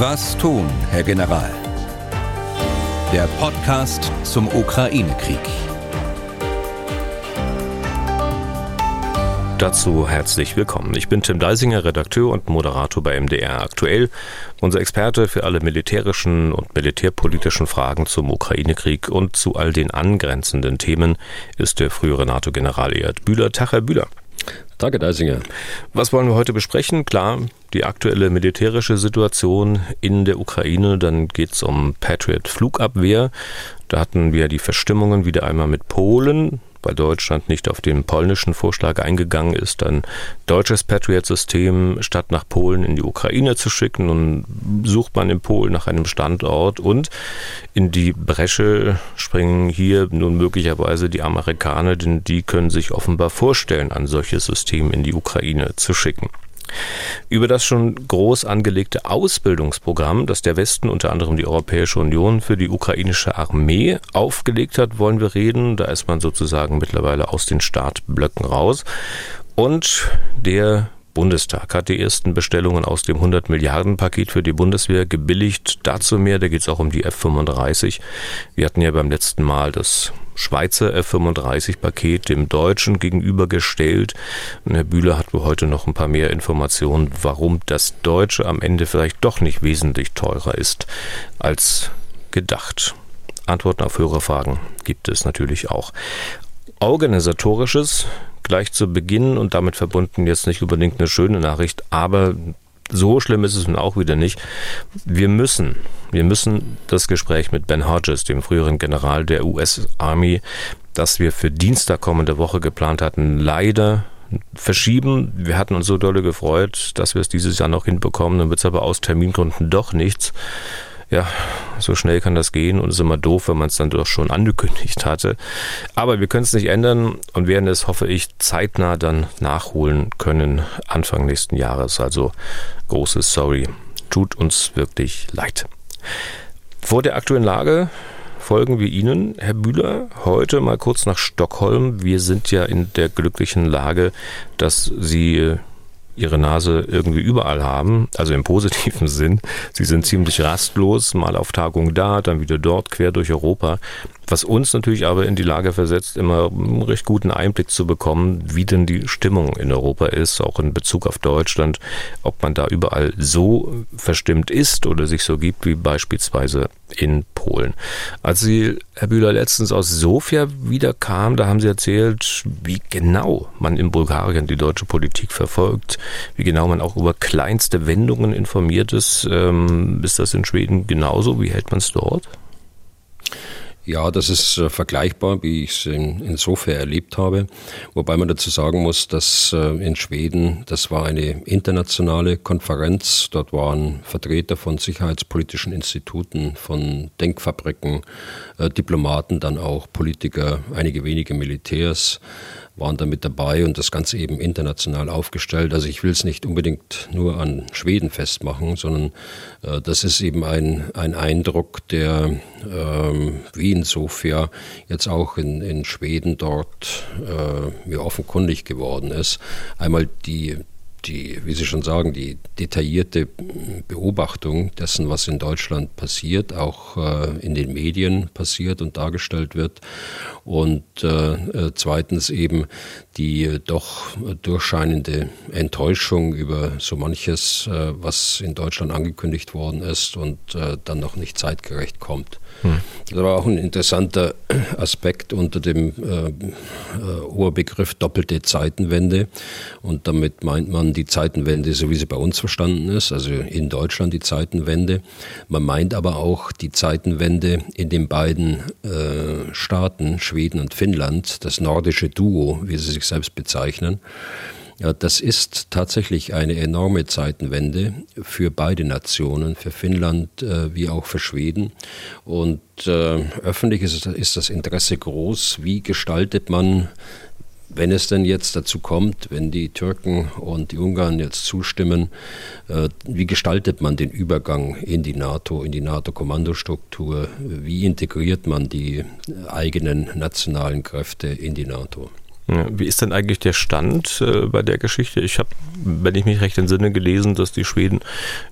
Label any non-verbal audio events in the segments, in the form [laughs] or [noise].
Was tun, Herr General? Der Podcast zum Ukraine-Krieg. Dazu herzlich willkommen. Ich bin Tim Deisinger, Redakteur und Moderator bei MDR aktuell. Unser Experte für alle militärischen und militärpolitischen Fragen zum Ukraine-Krieg und zu all den angrenzenden Themen ist der frühere NATO-General Erd Bühler. Tag, Herr Bühler. Danke, Deisinger. Was wollen wir heute besprechen? Klar, die aktuelle militärische Situation in der Ukraine. Dann geht es um Patriot-Flugabwehr. Da hatten wir die Verstimmungen wieder einmal mit Polen weil Deutschland nicht auf den polnischen Vorschlag eingegangen ist, ein deutsches Patriot-System statt nach Polen in die Ukraine zu schicken. Und sucht man in Polen nach einem Standort und in die Bresche springen hier nun möglicherweise die Amerikaner, denn die können sich offenbar vorstellen, ein solches System in die Ukraine zu schicken. Über das schon groß angelegte Ausbildungsprogramm, das der Westen, unter anderem die Europäische Union, für die ukrainische Armee aufgelegt hat, wollen wir reden. Da ist man sozusagen mittlerweile aus den Startblöcken raus. Und der Bundestag hat die ersten Bestellungen aus dem 100 Milliarden Paket für die Bundeswehr gebilligt. Dazu mehr, da geht es auch um die F-35. Wir hatten ja beim letzten Mal das Schweizer F-35-Paket dem deutschen gegenübergestellt. Herr Bühler hat heute noch ein paar mehr Informationen, warum das deutsche am Ende vielleicht doch nicht wesentlich teurer ist als gedacht. Antworten auf Hörerfragen gibt es natürlich auch. Organisatorisches gleich zu Beginn und damit verbunden jetzt nicht unbedingt eine schöne Nachricht, aber so schlimm ist es nun auch wieder nicht. Wir müssen, wir müssen das Gespräch mit Ben Hodges, dem früheren General der US Army, das wir für Dienstag kommende Woche geplant hatten, leider verschieben. Wir hatten uns so dolle gefreut, dass wir es dieses Jahr noch hinbekommen. Dann wird es aber aus Termingründen doch nichts ja, so schnell kann das gehen und ist immer doof, wenn man es dann doch schon angekündigt hatte. Aber wir können es nicht ändern und werden es, hoffe ich, zeitnah dann nachholen können Anfang nächsten Jahres. Also großes Sorry. Tut uns wirklich leid. Vor der aktuellen Lage folgen wir Ihnen, Herr Bühler, heute mal kurz nach Stockholm. Wir sind ja in der glücklichen Lage, dass Sie ihre Nase irgendwie überall haben, also im positiven [laughs] Sinn. Sie sind ziemlich rastlos, mal auf Tagung da, dann wieder dort, quer durch Europa. Was uns natürlich aber in die Lage versetzt, immer einen recht guten Einblick zu bekommen, wie denn die Stimmung in Europa ist, auch in Bezug auf Deutschland, ob man da überall so verstimmt ist oder sich so gibt wie beispielsweise in Polen. Als Sie, Herr Bühler, letztens aus Sofia wiederkam, da haben Sie erzählt, wie genau man in Bulgarien die deutsche Politik verfolgt, wie genau man auch über kleinste Wendungen informiert ist. Ähm, ist das in Schweden genauso? Wie hält man es dort? Ja, das ist äh, vergleichbar, wie ich es in, insofern erlebt habe. Wobei man dazu sagen muss, dass äh, in Schweden, das war eine internationale Konferenz. Dort waren Vertreter von sicherheitspolitischen Instituten, von Denkfabriken, äh, Diplomaten, dann auch Politiker, einige wenige Militärs waren da mit dabei und das Ganze eben international aufgestellt. Also ich will es nicht unbedingt nur an Schweden festmachen, sondern äh, das ist eben ein, ein Eindruck, der ähm, wie in Sofia jetzt auch in, in Schweden dort äh, mir offenkundig geworden ist. Einmal die die, wie Sie schon sagen, die detaillierte Beobachtung dessen, was in Deutschland passiert, auch äh, in den Medien passiert und dargestellt wird. Und äh, äh zweitens eben die doch durchscheinende Enttäuschung über so manches, äh, was in Deutschland angekündigt worden ist und äh, dann noch nicht zeitgerecht kommt. Hm. Das war auch ein interessanter [clears throat] Aspekt unter dem äh, äh, Oberbegriff doppelte Zeitenwende. Und damit meint man die Zeitenwende, so wie sie bei uns verstanden ist, also in Deutschland die Zeitenwende. Man meint aber auch die Zeitenwende in den beiden äh, Staaten, Schweden und Finnland, das nordische Duo, wie sie sich selbst bezeichnen. Das ist tatsächlich eine enorme Zeitenwende für beide Nationen, für Finnland äh, wie auch für Schweden. Und äh, öffentlich ist, ist das Interesse groß. Wie gestaltet man wenn es denn jetzt dazu kommt, wenn die Türken und die Ungarn jetzt zustimmen, äh, wie gestaltet man den Übergang in die NATO, in die NATO-Kommandostruktur? Wie integriert man die eigenen nationalen Kräfte in die NATO? Wie ist denn eigentlich der Stand äh, bei der Geschichte? Ich habe, wenn ich mich recht entsinne, gelesen, dass die Schweden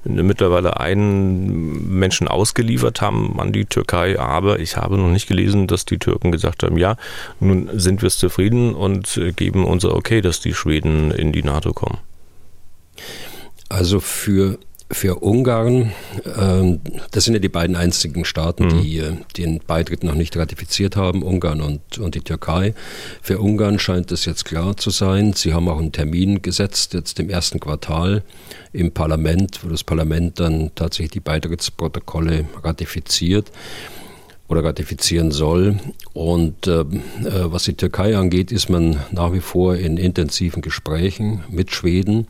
mittlerweile einen Menschen ausgeliefert haben an die Türkei, aber ich habe noch nicht gelesen, dass die Türken gesagt haben, ja, nun sind wir zufrieden und äh, geben unser Okay, dass die Schweden in die NATO kommen. Also für für Ungarn, äh, das sind ja die beiden einzigen Staaten, mhm. die äh, den Beitritt noch nicht ratifiziert haben, Ungarn und, und die Türkei. Für Ungarn scheint es jetzt klar zu sein. Sie haben auch einen Termin gesetzt, jetzt im ersten Quartal im Parlament, wo das Parlament dann tatsächlich die Beitrittsprotokolle ratifiziert oder ratifizieren soll. Und äh, äh, was die Türkei angeht, ist man nach wie vor in intensiven Gesprächen mit Schweden,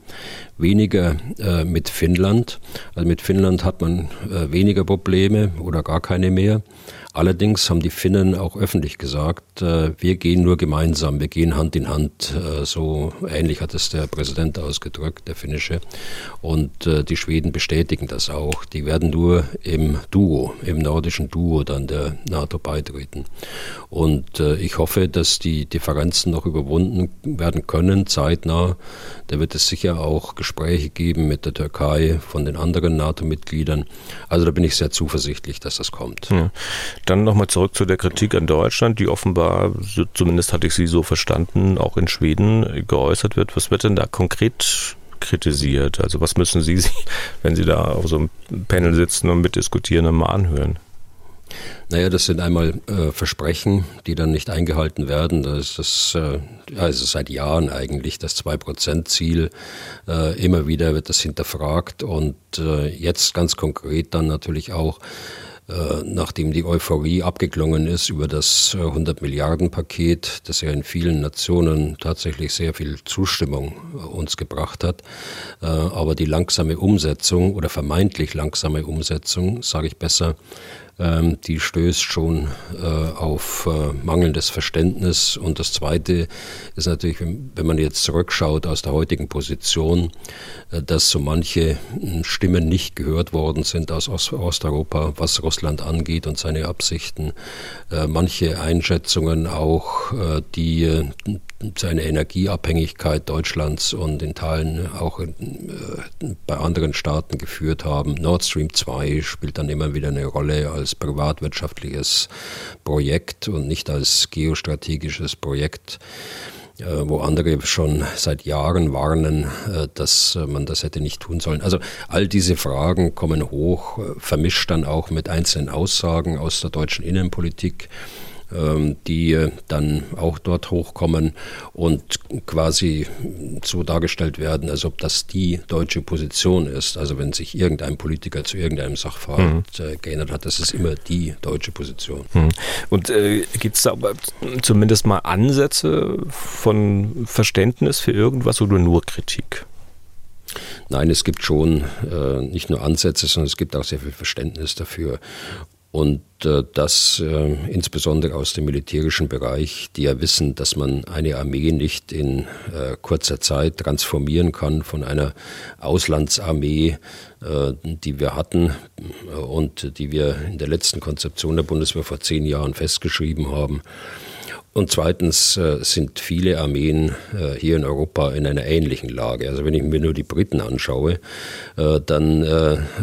weniger äh, mit Finnland. Also mit Finnland hat man äh, weniger Probleme oder gar keine mehr. Allerdings haben die Finnen auch öffentlich gesagt, äh, wir gehen nur gemeinsam, wir gehen Hand in Hand. Äh, so ähnlich hat es der Präsident ausgedrückt, der finnische. Und äh, die Schweden bestätigen das auch. Die werden nur im Duo, im nordischen Duo dann der NATO beitreten. Und ich hoffe, dass die Differenzen noch überwunden werden können, zeitnah. Da wird es sicher auch Gespräche geben mit der Türkei von den anderen NATO-Mitgliedern. Also da bin ich sehr zuversichtlich, dass das kommt. Ja. Dann nochmal zurück zu der Kritik an Deutschland, die offenbar, zumindest hatte ich sie so verstanden, auch in Schweden geäußert wird. Was wird denn da konkret kritisiert? Also was müssen Sie [laughs] wenn Sie da auf so einem Panel sitzen und mitdiskutieren, mal anhören? Naja, das sind einmal äh, Versprechen, die dann nicht eingehalten werden. Das ist äh, also seit Jahren eigentlich das 2-Prozent-Ziel. Äh, immer wieder wird das hinterfragt und äh, jetzt ganz konkret dann natürlich auch nachdem die Euphorie abgeklungen ist über das 100 äh, Milliarden Paket, das ja in vielen Nationen tatsächlich sehr viel Zustimmung äh, uns gebracht hat. Aber die langsame Umsetzung oder vermeintlich langsame Umsetzung, sage ich besser, ähm, die stößt schon äh, auf äh, mangelndes Verständnis. Und das Zweite ist natürlich, wenn man jetzt zurückschaut aus der heutigen Position, äh, dass so manche hm, Stimmen nicht gehört worden sind aus Osteuropa, was Russland angeht und seine Absichten. Manche Einschätzungen auch, die seine Energieabhängigkeit Deutschlands und in Teilen auch äh, bei anderen Staaten geführt haben. Nord Stream 2 spielt dann immer wieder eine Rolle als privatwirtschaftliches Projekt und nicht als geostrategisches Projekt äh, wo andere schon seit Jahren warnen, äh, dass man das hätte nicht tun sollen. Also all diese Fragen kommen hoch, vermischt dann auch mit einzelnen Aussagen aus der deutschen Innenpolitik. Ähm, die äh, dann auch dort hochkommen und quasi so dargestellt werden, als ob das die deutsche Position ist. Also wenn sich irgendein Politiker zu irgendeinem Sachverhalt mhm. Äh, geändert hat, das ist immer die deutsche Position. Mhm. Und äh, gibt es da zumindest mal Ansätze von Verständnis für irgendwas oder nur Kritik? Nein, es gibt schon äh, nicht nur Ansätze, sondern es gibt auch sehr viel Verständnis dafür. Und äh, das äh, insbesondere aus dem militärischen Bereich, die ja wissen, dass man eine Armee nicht in äh, kurzer Zeit transformieren kann von einer Auslandsarmee, äh, die wir hatten äh, und die wir in der letzten Konzeption der Bundeswehr vor zehn Jahren festgeschrieben haben und zweitens äh, sind viele Armeen äh, hier in Europa in einer ähnlichen Lage. Also wenn ich mir nur die Briten anschaue, äh, dann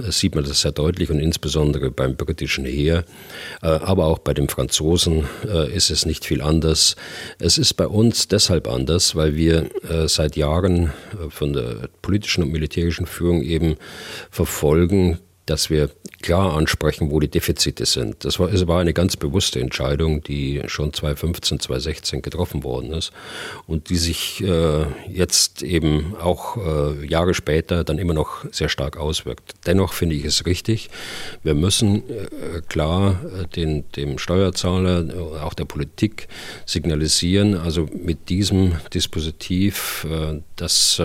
sieht man das sehr deutlich und insbesondere beim britischen Heer, aber auch bei den Franzosen ist es nicht viel anders. Es ist bei uns deshalb anders, weil wir seit Jahren von der politischen und militärischen Führung eben verfolgen, dass wir klar ansprechen, wo die Defizite sind. Das war, es war eine ganz bewusste Entscheidung, die schon 2015, 2016 getroffen worden ist und die sich äh, jetzt eben auch äh, Jahre später dann immer noch sehr stark auswirkt. Dennoch finde ich es richtig. Wir müssen äh, klar äh, den, dem Steuerzahler, äh, auch der Politik signalisieren, also mit diesem Dispositiv, äh, das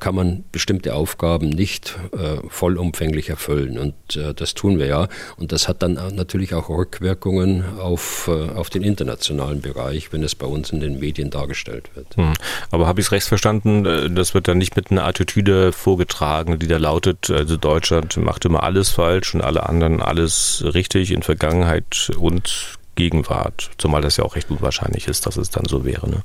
kann man bestimmte Aufgaben nicht vollumfänglich erfüllen. Und äh, das tun wir ja. Und das hat dann natürlich auch Rückwirkungen auf, äh, auf den internationalen Bereich, wenn es bei uns in den Medien dargestellt wird. Hm. Aber habe ich es recht verstanden? Äh, das wird dann nicht mit einer Attitüde vorgetragen, die da lautet, also Deutschland macht immer alles falsch und alle anderen alles richtig in Vergangenheit und Gegenwart. Zumal das ja auch recht unwahrscheinlich ist, dass es dann so wäre. Ne?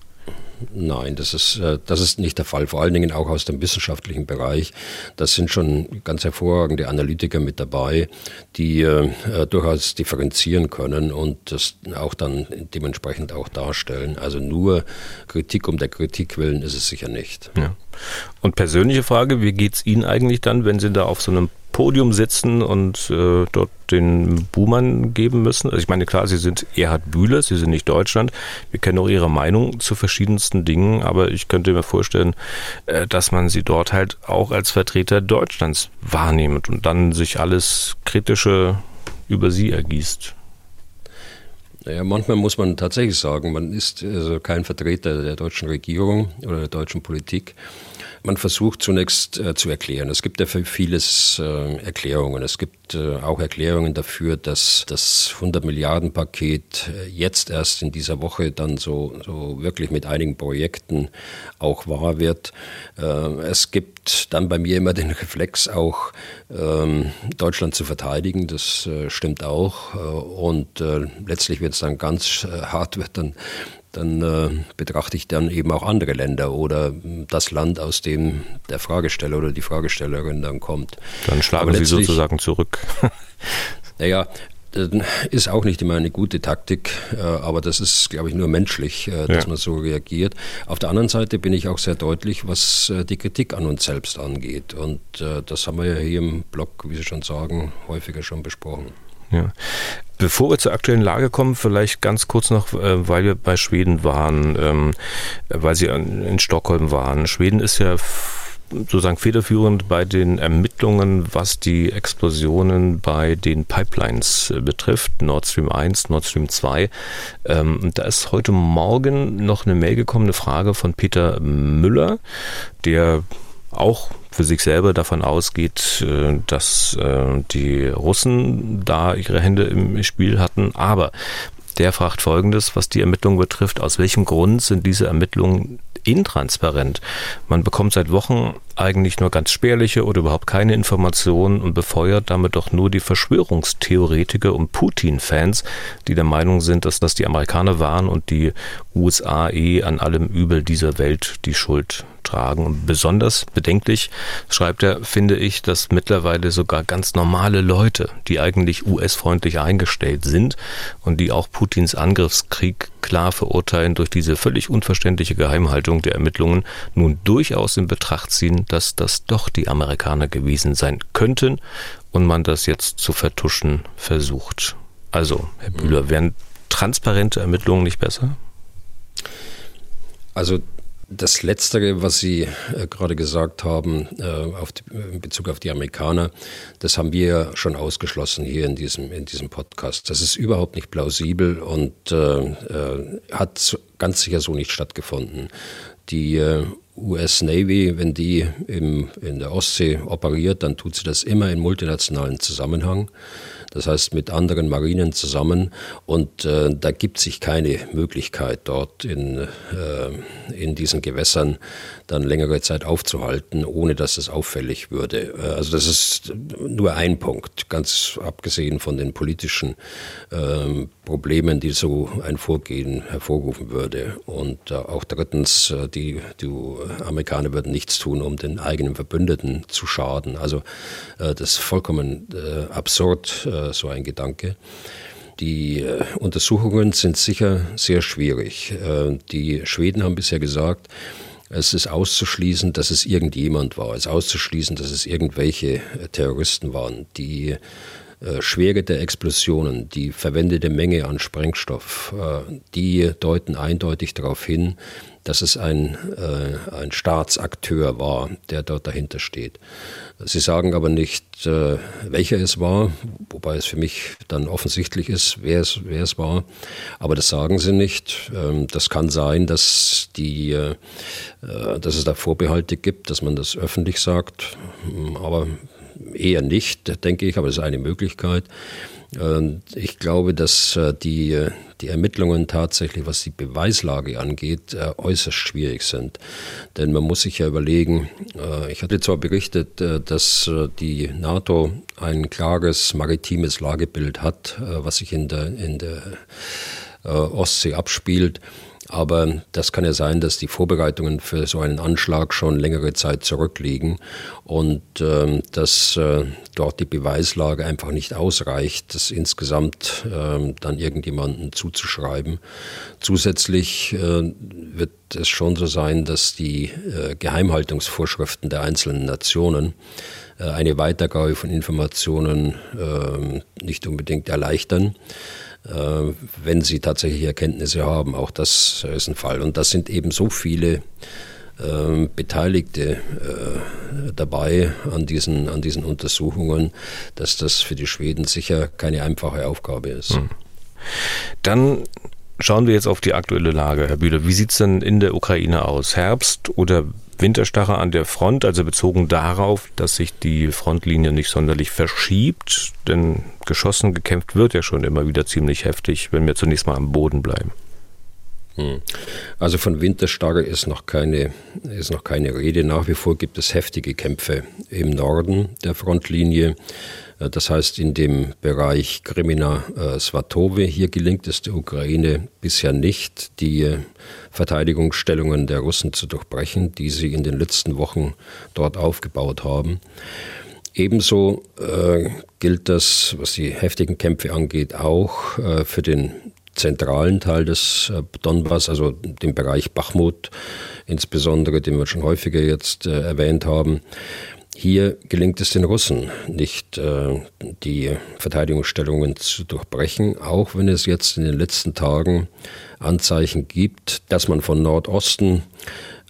Nein, das ist, äh, das ist nicht der Fall. Vor allen Dingen auch aus dem wissenschaftlichen Bereich. Das sind schon ganz hervorragende Analytiker mit dabei, die äh, durchaus differenzieren können und das auch dann dementsprechend auch darstellen. Also nur Kritik um der Kritik willen ist es sicher nicht. Ja. Und persönliche Frage, wie geht es Ihnen eigentlich dann, wenn Sie da auf so einem Podium sitzen und äh, dort den Buhmann geben müssen? Also ich meine, klar, Sie sind Erhard Bühler, Sie sind nicht Deutschland. Wir kennen auch Ihre Meinung zu verschiedensten Dingen, aber ich könnte mir vorstellen, äh, dass man Sie dort halt auch als Vertreter Deutschlands wahrnimmt und dann sich alles Kritische über Sie ergießt. Naja, manchmal muss man tatsächlich sagen, man ist also kein Vertreter der deutschen Regierung oder der deutschen Politik. Man versucht zunächst äh, zu erklären. Es gibt ja für vieles äh, Erklärungen. Es gibt äh, auch Erklärungen dafür, dass das 100 Milliarden Paket äh, jetzt erst in dieser Woche dann so, so wirklich mit einigen Projekten auch wahr wird. Äh, es gibt dann bei mir immer den Reflex auch ähm, Deutschland zu verteidigen. Das stimmt auch. und letztlich, wenn es dann ganz hart wird, dann dann äh, betrachte ich dann eben auch andere Länder oder das Land, aus dem der Fragesteller oder die Fragestellerin dann kommt. Dann schlagen Sie sozusagen zurück. [laughs] naja, ist auch nicht immer eine gute Taktik, äh, aber das ist, glaube ich, nur menschlich, äh, dass ja. man so reagiert. Auf der anderen Seite bin ich auch sehr deutlich, was äh, die Kritik an uns selbst angeht. Und das haben wir ja hier im Blog, wie Sie schon sagen, häufiger schon besprochen. Ja. Bevor wir zur aktuellen Lage kommen, vielleicht ganz kurz noch, äh, weil wir bei Schweden waren, ähm, weil Sie in Stockholm waren. Schweden ist ja sozusagen federführend bei den Ermittlungen, was die Explosionen bei den Pipelines äh, betrifft, Nord Stream 1, Nord Stream 2. Ähm, da ist heute Morgen noch eine Mail gekommen, eine Frage von Peter Müller, der auch für sich selber davon ausgeht, äh, dass äh, die Russen da ihre Hände im Spiel hatten. Aber der fragt Folgendes, was die Ermittlungen betrifft. Aus welchem Grund sind diese Ermittlungen intransparent? Man bekommt seit Wochen eigentlich nur ganz spärliche oder überhaupt keine Informationen und befeuert damit doch nur die Verschwörungstheoretiker und Putin-Fans, die der Meinung sind, dass das die Amerikaner waren und die USA eh an allem Übel dieser Welt die Schuld tragen. Und besonders bedenklich, schreibt er, finde ich, dass mittlerweile sogar ganz normale Leute, die eigentlich US-freundlich eingestellt sind und die auch Putins Angriffskrieg klar verurteilen, durch diese völlig unverständliche Geheimhaltung der Ermittlungen nun durchaus in Betracht ziehen, dass das doch die Amerikaner gewesen sein könnten und man das jetzt zu vertuschen versucht. Also, Herr Bühler, wären transparente Ermittlungen nicht besser? Also das Letztere, was Sie äh, gerade gesagt haben, äh, auf die, in Bezug auf die Amerikaner, das haben wir schon ausgeschlossen hier in diesem, in diesem Podcast. Das ist überhaupt nicht plausibel und äh, äh hat ganz sicher so nicht stattgefunden. Die äh, US Navy, wenn die im, in der Ostsee operiert, dann tut sie das immer in multinationalen Zusammenhang das heißt mit anderen Marinen zusammen. Und äh, da gibt sich keine Möglichkeit, dort in, äh, in diesen Gewässern dann längere Zeit aufzuhalten, ohne dass es auffällig würde. Äh, also das ist nur ein Punkt, ganz abgesehen von den politischen äh, Problemen, die so ein Vorgehen hervorrufen würde. Und äh, auch drittens, äh, die, die Amerikaner würden nichts tun, um den eigenen Verbündeten zu schaden. Also das ist vollkommen absurd so ein Gedanke. Die äh, Untersuchungen sind sicher sehr schwierig. Äh, die Schweden haben bisher gesagt, es ist auszuschließen, dass es irgendjemand war. Es ist auszuschließen, dass es irgendwelche äh, Terroristen waren. Die Schwere der Explosionen, die verwendete Menge an Sprengstoff, die deuten eindeutig darauf hin, dass es ein, äh, ein Staatsakteur war, der dort dahinter steht. Sie sagen aber nicht, äh, welcher es war, wobei es für mich dann offensichtlich ist, wer es, wer es war. Aber das sagen sie nicht. Ähm, das kann sein, dass, die, äh, dass es da Vorbehalte gibt, dass man das öffentlich sagt. Aber eher nicht, denke ich, aber das ist eine Möglichkeit. Ich glaube, dass äh, die, äh, die Ermittlungen tatsächlich, was die Beweislage angeht, äh, äußerst schwierig sind. Denn man muss sich ja überlegen, ich hatte zwar berichtet, dass die NATO ein klares maritimes Lagebild hat, was sich in der, in der Ostsee abspielt. Aber das kann ja sein, dass die Vorbereitungen für so einen Anschlag schon längere Zeit zurückliegen und ähm, dass äh, dort die Beweislage einfach nicht ausreicht, das insgesamt äh, dann irgendjemanden zuzuschreiben. Zusätzlich äh, wird es schon so sein, dass die äh, Geheimhaltungsvorschriften der einzelnen Nationen äh, eine Weitergabe von Informationen ähm, nicht unbedingt erleichtern. Äh, wenn sie tatsächlich Erkenntnisse haben. Auch das ist ein Fall. Und das sind eben so viele äh, Beteiligte äh, dabei an diesen, an diesen Untersuchungen, dass das für die Schweden sicher keine einfache Aufgabe ist. Hm. Dann schauen wir jetzt auf die aktuelle Lage, Herr Bühler. Wie sieht es denn in der Ukraine aus? Herbst oder Winterstarre an der Front, also bezogen darauf, dass sich die Frontlinie nicht sonderlich verschiebt, denn geschossen, gekämpft wird ja schon immer wieder ziemlich heftig, wenn wir zunächst mal am Boden bleiben. Hm. Also von Winterstarre ist noch, keine, ist noch keine Rede. Nach wie vor gibt es heftige Kämpfe im Norden der Frontlinie. Äh, das heißt, in dem Bereich Krimina äh, hier gelingt es der Ukraine bisher nicht, die äh, Verteidigungsstellungen der Russen zu durchbrechen, die sie in den letzten Wochen dort aufgebaut haben. Ebenso äh, gilt das, was die heftigen Kämpfe angeht, auch äh, für den zentralen Teil des äh, Donbass, also den Bereich Bachmut insbesondere, den wir schon häufiger jetzt erwähnt haben. Hier gelingt es den Russen nicht, äh, die Verteidigungsstellungen zu durchbrechen, auch wenn es jetzt in den letzten Tagen Anzeichen gibt, dass man von Nordosten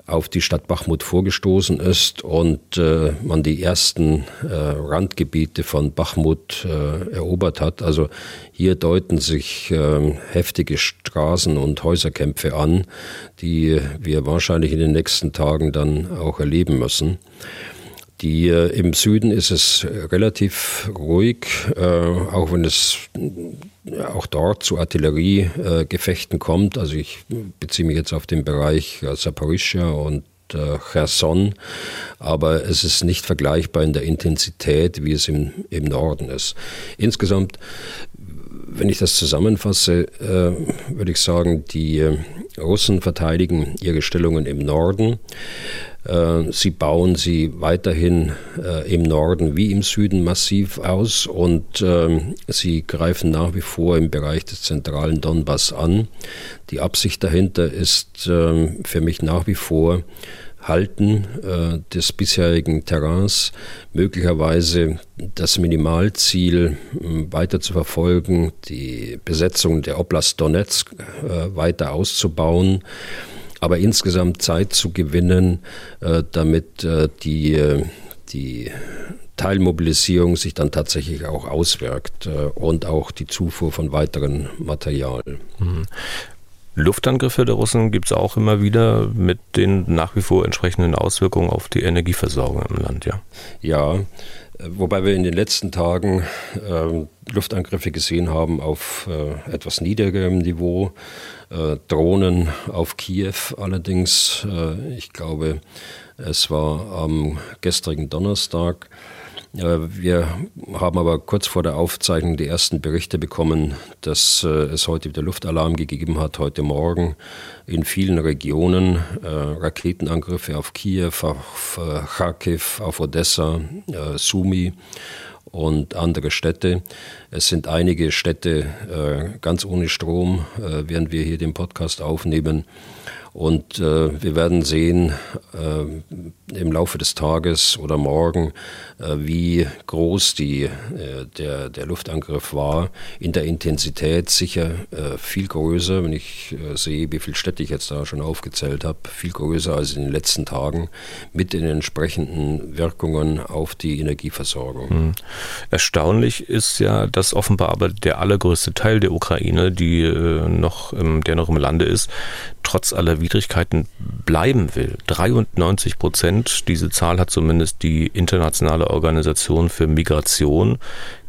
auf die Stadt Bachmut vorgestoßen ist und äh, man die ersten äh, Randgebiete von Bachmut äh, erobert hat. Also hier deuten sich äh, heftige Straßen- und Häuserkämpfe an, die wir wahrscheinlich in den nächsten Tagen dann auch erleben müssen. Die, Im Süden ist es relativ ruhig, äh, auch wenn es auch dort zu Artilleriegefechten kommt. Also ich beziehe mich jetzt auf den Bereich Saporischia und äh, Cherson, aber es ist nicht vergleichbar in der Intensität, wie es im, im Norden ist. Insgesamt, wenn ich das zusammenfasse, äh, würde ich sagen, die Russen verteidigen ihre Stellungen im Norden. Äh, sie bauen sie weiterhin äh, im Norden wie im Süden massiv aus und ähm, sie greifen nach wie vor im Bereich des zentralen Donbass an. Die Absicht dahinter ist ähm, für mich nach wie vor, Halten äh, des bisherigen Terrains, möglicherweise das Minimalziel weiter zu verfolgen, die Besetzung der Oblast Donetsk weiter auszubauen aber insgesamt Zeit zu gewinnen, äh, damit äh, die, äh, die Teilmobilisierung sich dann tatsächlich auch auswirkt und auch die Zufuhr von weiteren Material. Mhm. Luftangriffe der Russen gibt es auch immer wieder mit den nach wie vor entsprechenden Auswirkungen auf die Energieversorgung im Land, ja? Ja, wobei wir in den letzten Tagen äh, Luftangriffe gesehen haben auf äh, etwas niedrigerem Niveau. Äh, Drohnen auf Kiew allerdings. Äh, ich glaube, es war am gestrigen Donnerstag. Wir haben aber kurz vor der Aufzeichnung die ersten Berichte bekommen, dass äh, es heute wieder Luftalarm gegeben hat, heute Morgen in vielen Regionen Raketenangriffe auf Kiew, auf Kharkiv, auf Odessa, Sumi und andere Städte. Es sind einige Städte äh, ganz ohne Strom, äh, während wir hier den Podcast aufnehmen. Und äh, wir werden sehen äh, im Laufe des Tages oder morgen, äh, wie groß die, äh, der, der Luftangriff war. In der Intensität sicher äh, viel größer, wenn ich äh, sehe, wie viele Städte ich jetzt da schon aufgezählt habe, viel größer als in den letzten Tagen mit den entsprechenden Wirkungen auf die Energieversorgung. Mhm. Erstaunlich ist ja, dass offenbar aber der allergrößte Teil der Ukraine, die noch, der noch im Lande ist, trotz aller Widrigkeiten bleiben will. 93 Prozent, diese Zahl hat zumindest die internationale Organisation für Migration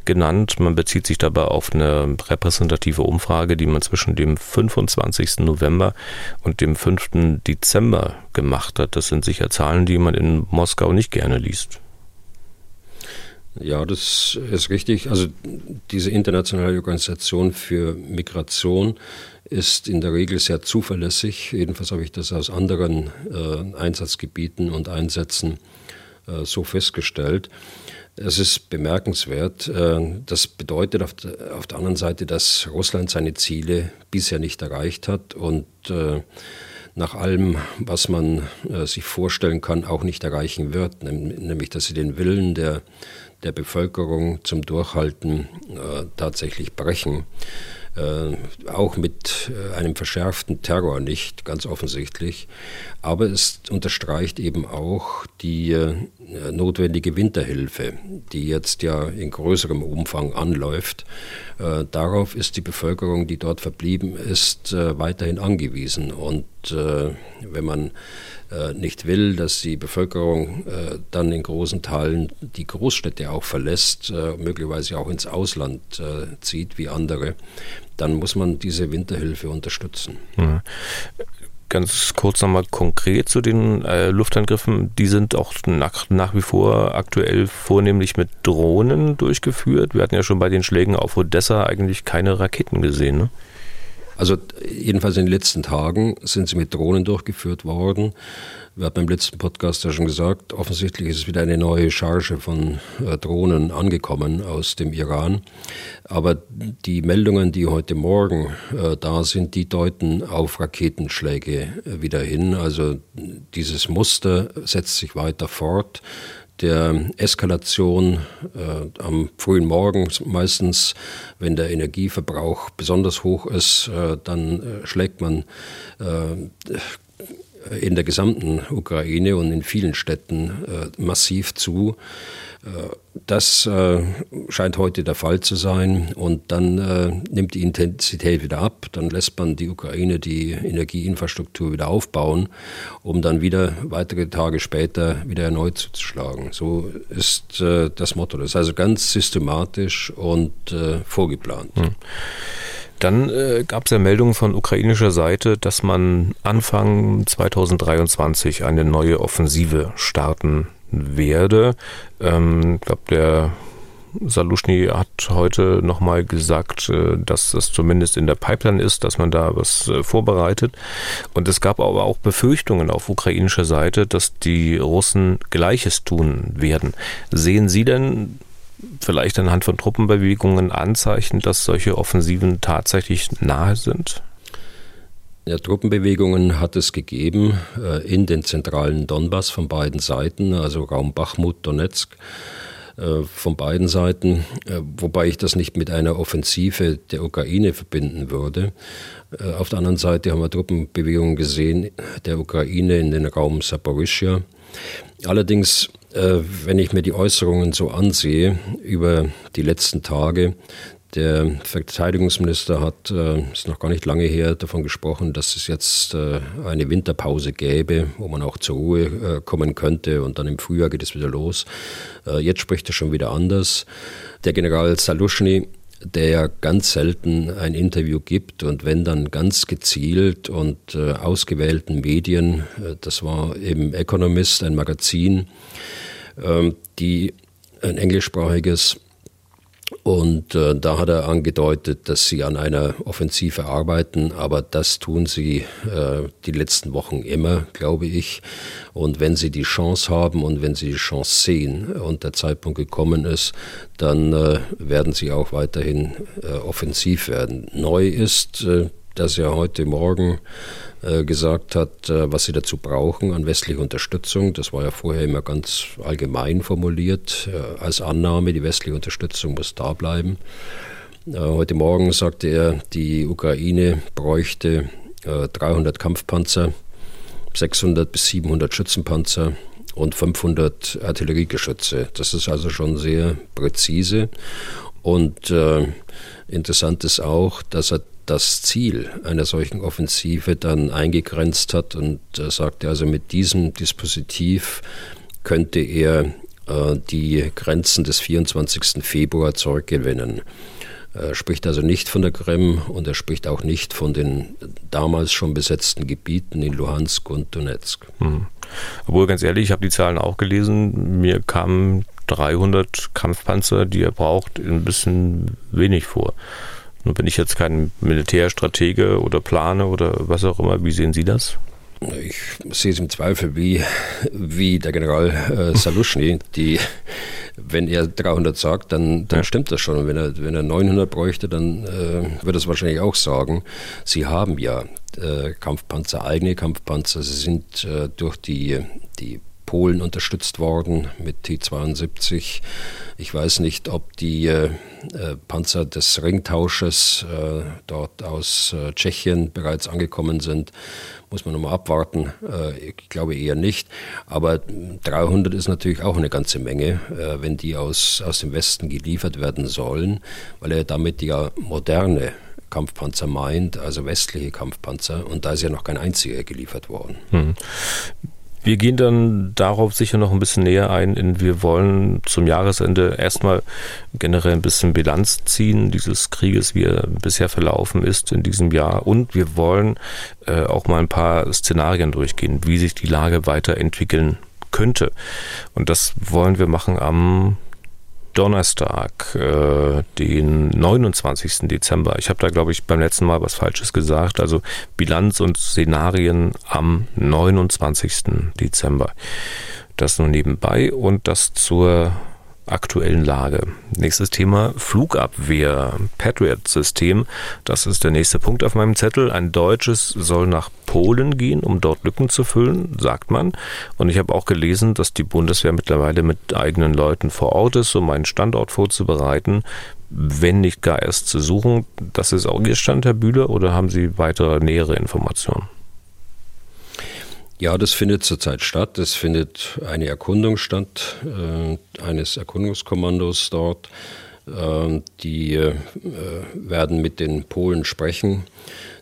genannt. Man bezieht sich dabei auf eine repräsentative Umfrage, die man zwischen dem 25. November und dem 5. Dezember gemacht hat. Das sind sicher Zahlen, die man in Moskau nicht gerne liest. Ja, das ist richtig. Also diese internationale Organisation für Migration ist in der Regel sehr zuverlässig. Jedenfalls habe ich das aus anderen äh, Einsatzgebieten und Einsätzen äh, so festgestellt. Es ist bemerkenswert. Äh, das bedeutet auf der, auf der, anderen Seite, dass Russland seine Ziele bisher nicht erreicht hat und äh, nach allem, was man äh, sich vorstellen kann, auch nicht erreichen wird, nämlich dass sie den Willen der, der Bevölkerung zum Durchhalten tatsächlich brechen. Äh, auch mit äh, einem verschärften Terror nicht, ganz offensichtlich. Aber es unterstreicht eben auch die äh, notwendige Winterhilfe, die jetzt ja in größerem Umfang anläuft. darauf ist die Bevölkerung, die dort verblieben ist, weiterhin angewiesen. Und wenn man äh, nicht will, dass die Bevölkerung äh, dann in großen Teilen die Großstädte auch verlässt, äh, möglicherweise auch ins Ausland zieht wie andere, dann muss man diese Winterhilfe unterstützen. Ja. Ganz kurz nochmal konkret zu den äh, Luftangriffen. Die sind auch nach, nach wie vor aktuell vornehmlich mit Drohnen durchgeführt. Wir hatten ja schon bei den Schlägen auf Odessa eigentlich keine Raketen gesehen. Ne? Also jedenfalls in den letzten Tagen sind sie mit Drohnen durchgeführt worden. Wir hatten beim letzten Podcast ja schon gesagt, offensichtlich ist wieder eine neue Charge von äh, Drohnen angekommen aus dem Iran. Aber die Meldungen, die heute Morgen äh, da sind, die deuten auf Raketenschläge äh, wieder hin. Also dieses Muster setzt sich weiter fort der Eskalation äh, am frühen Morgen, meistens, wenn der Energieverbrauch besonders hoch ist, äh, dann äh, schlägt man äh, in der gesamten Ukraine und in vielen Städten äh, massiv zu. Äh, das äh, scheint heute der Fall zu sein und dann nimmt die Intensität wieder ab. Dann lässt man die Ukraine die Energieinfrastruktur wieder aufbauen, um dann wieder weitere Tage später wieder erneut zuzuschlagen. So ist das Motto. Das ist also ganz systematisch und vorgeplant. Hm. Dann äh, gab es ja Meldungen von ukrainischer Seite, dass man Anfang 2023 eine neue Offensive starten werde. Ähm, ich glaube, der Saluschny hat heute nochmal gesagt, äh, dass das zumindest in der Pipeline ist, dass man da was äh, vorbereitet. Und es gab aber auch Befürchtungen auf ukrainischer Seite, dass die Russen Gleiches tun werden. Sehen Sie denn vielleicht anhand von Truppenbewegungen Anzeichen, dass solche Offensiven tatsächlich nahe sind? Ja, Truppenbewegungen hat es gegeben äh, in den zentralen Donbass von beiden Seiten, also Raum Bachmut, Donetsk äh, von beiden Seiten, äh, wobei ich das nicht mit einer Offensive der Ukraine verbinden würde. Äh, auf der anderen Seite haben wir Truppenbewegungen gesehen der Ukraine in den Raum Saporischia. Allerdings wenn ich mir die Äußerungen so ansehe über die letzten Tage, der Verteidigungsminister hat, äh, ist noch gar nicht lange her, davon gesprochen, dass es jetzt äh, eine Winterpause gäbe, wo man auch zur Ruhe äh, kommen könnte und dann im Frühjahr geht es wieder los. Äh, jetzt spricht er schon wieder anders. Der General Saluschny der ja ganz selten ein Interview gibt und wenn dann ganz gezielt und äh, ausgewählten Medien, äh, das war eben Economist, ein Magazin, äh, die ein englischsprachiges und äh, da hat er angedeutet, dass sie an einer Offensive arbeiten, aber das tun sie äh, die letzten Wochen immer, glaube ich. Und wenn sie die Chance haben und wenn sie die Chance sehen und der Zeitpunkt gekommen ist, dann äh, werden sie auch weiterhin äh, offensiv werden. Neu ist, äh, dass er heute Morgen gesagt hat, äh, was sie dazu brauchen an westlicher Unterstützung. Das war ja vorher immer ganz allgemein formuliert äh, als Annahme, die westliche Unterstützung muss da bleiben. Heute Morgen sagte er, die Ukraine bräuchte 300 Kampfpanzer, 600 bis 700 Schützenpanzer und 500 Artilleriegeschütze. Das ist also schon sehr präzise. Und äh, interessant ist auch, dass er das Ziel einer solchen Offensive dann eingegrenzt hat und äh, sagte also, mit diesem Dispositiv könnte er äh, die Grenzen des 24. Februar zurückgewinnen. Er spricht also nicht von der Krim und er spricht auch nicht von den damals schon besetzten Gebieten in Luhansk und Donetsk. Mhm. Obwohl, ganz ehrlich, ich habe die Zahlen auch gelesen. Mir kamen 300 Kampfpanzer, die er braucht, ein bisschen wenig vor. Nun bin ich jetzt kein Militärstratege oder Plane oder was auch immer. Wie sehen Sie das? Ich sehe es im Zweifel wie, wie der General äh, Saluschny, die, wenn er 300 sagt, dann, dann ja. stimmt das schon. Und wenn er, wenn er 900 bräuchte, dann äh, würde er es wahrscheinlich auch sagen. Sie haben ja äh, Kampfpanzer, eigene Kampfpanzer. Sie sind äh, durch die, die Polen unterstützt worden mit T-72. Ich weiß nicht, ob die äh, äh, Panzer des Ringtausches äh, dort aus äh, Tschechien bereits angekommen sind. Muss man nochmal abwarten. Äh, ich glaube eher nicht. Aber 300 ist natürlich auch eine ganze Menge, äh, wenn die aus, aus dem Westen geliefert werden sollen, weil er damit ja moderne Kampfpanzer meint, also westliche Kampfpanzer. Und da ist ja noch kein einziger geliefert worden. Hm. Wir gehen dann darauf sicher noch ein bisschen näher ein. In, wir wollen zum Jahresende erstmal generell ein bisschen Bilanz ziehen dieses Krieges, wie er bisher verlaufen ist in diesem Jahr. Und wir wollen äh, auch mal ein paar Szenarien durchgehen, wie sich die Lage weiterentwickeln könnte. Und das wollen wir machen am Donnerstag, äh, den 29. Dezember. Ich habe da, glaube ich, beim letzten Mal was Falsches gesagt. Also Bilanz und Szenarien am 29. Dezember. Das nur nebenbei und das zur aktuellen Lage. Nächstes Thema Flugabwehr, Patriot-System. Das ist der nächste Punkt auf meinem Zettel. Ein deutsches soll nach Polen gehen, um dort Lücken zu füllen, sagt man. Und ich habe auch gelesen, dass die Bundeswehr mittlerweile mit eigenen Leuten vor Ort ist, um einen Standort vorzubereiten. Wenn nicht gar erst zu suchen. Das ist auch Ihr Stand, Herr Bühler, oder haben Sie weitere nähere Informationen? Ja, das findet zurzeit statt. Es findet eine Erkundung statt, äh, eines Erkundungskommandos dort. Äh, die äh, werden mit den Polen sprechen.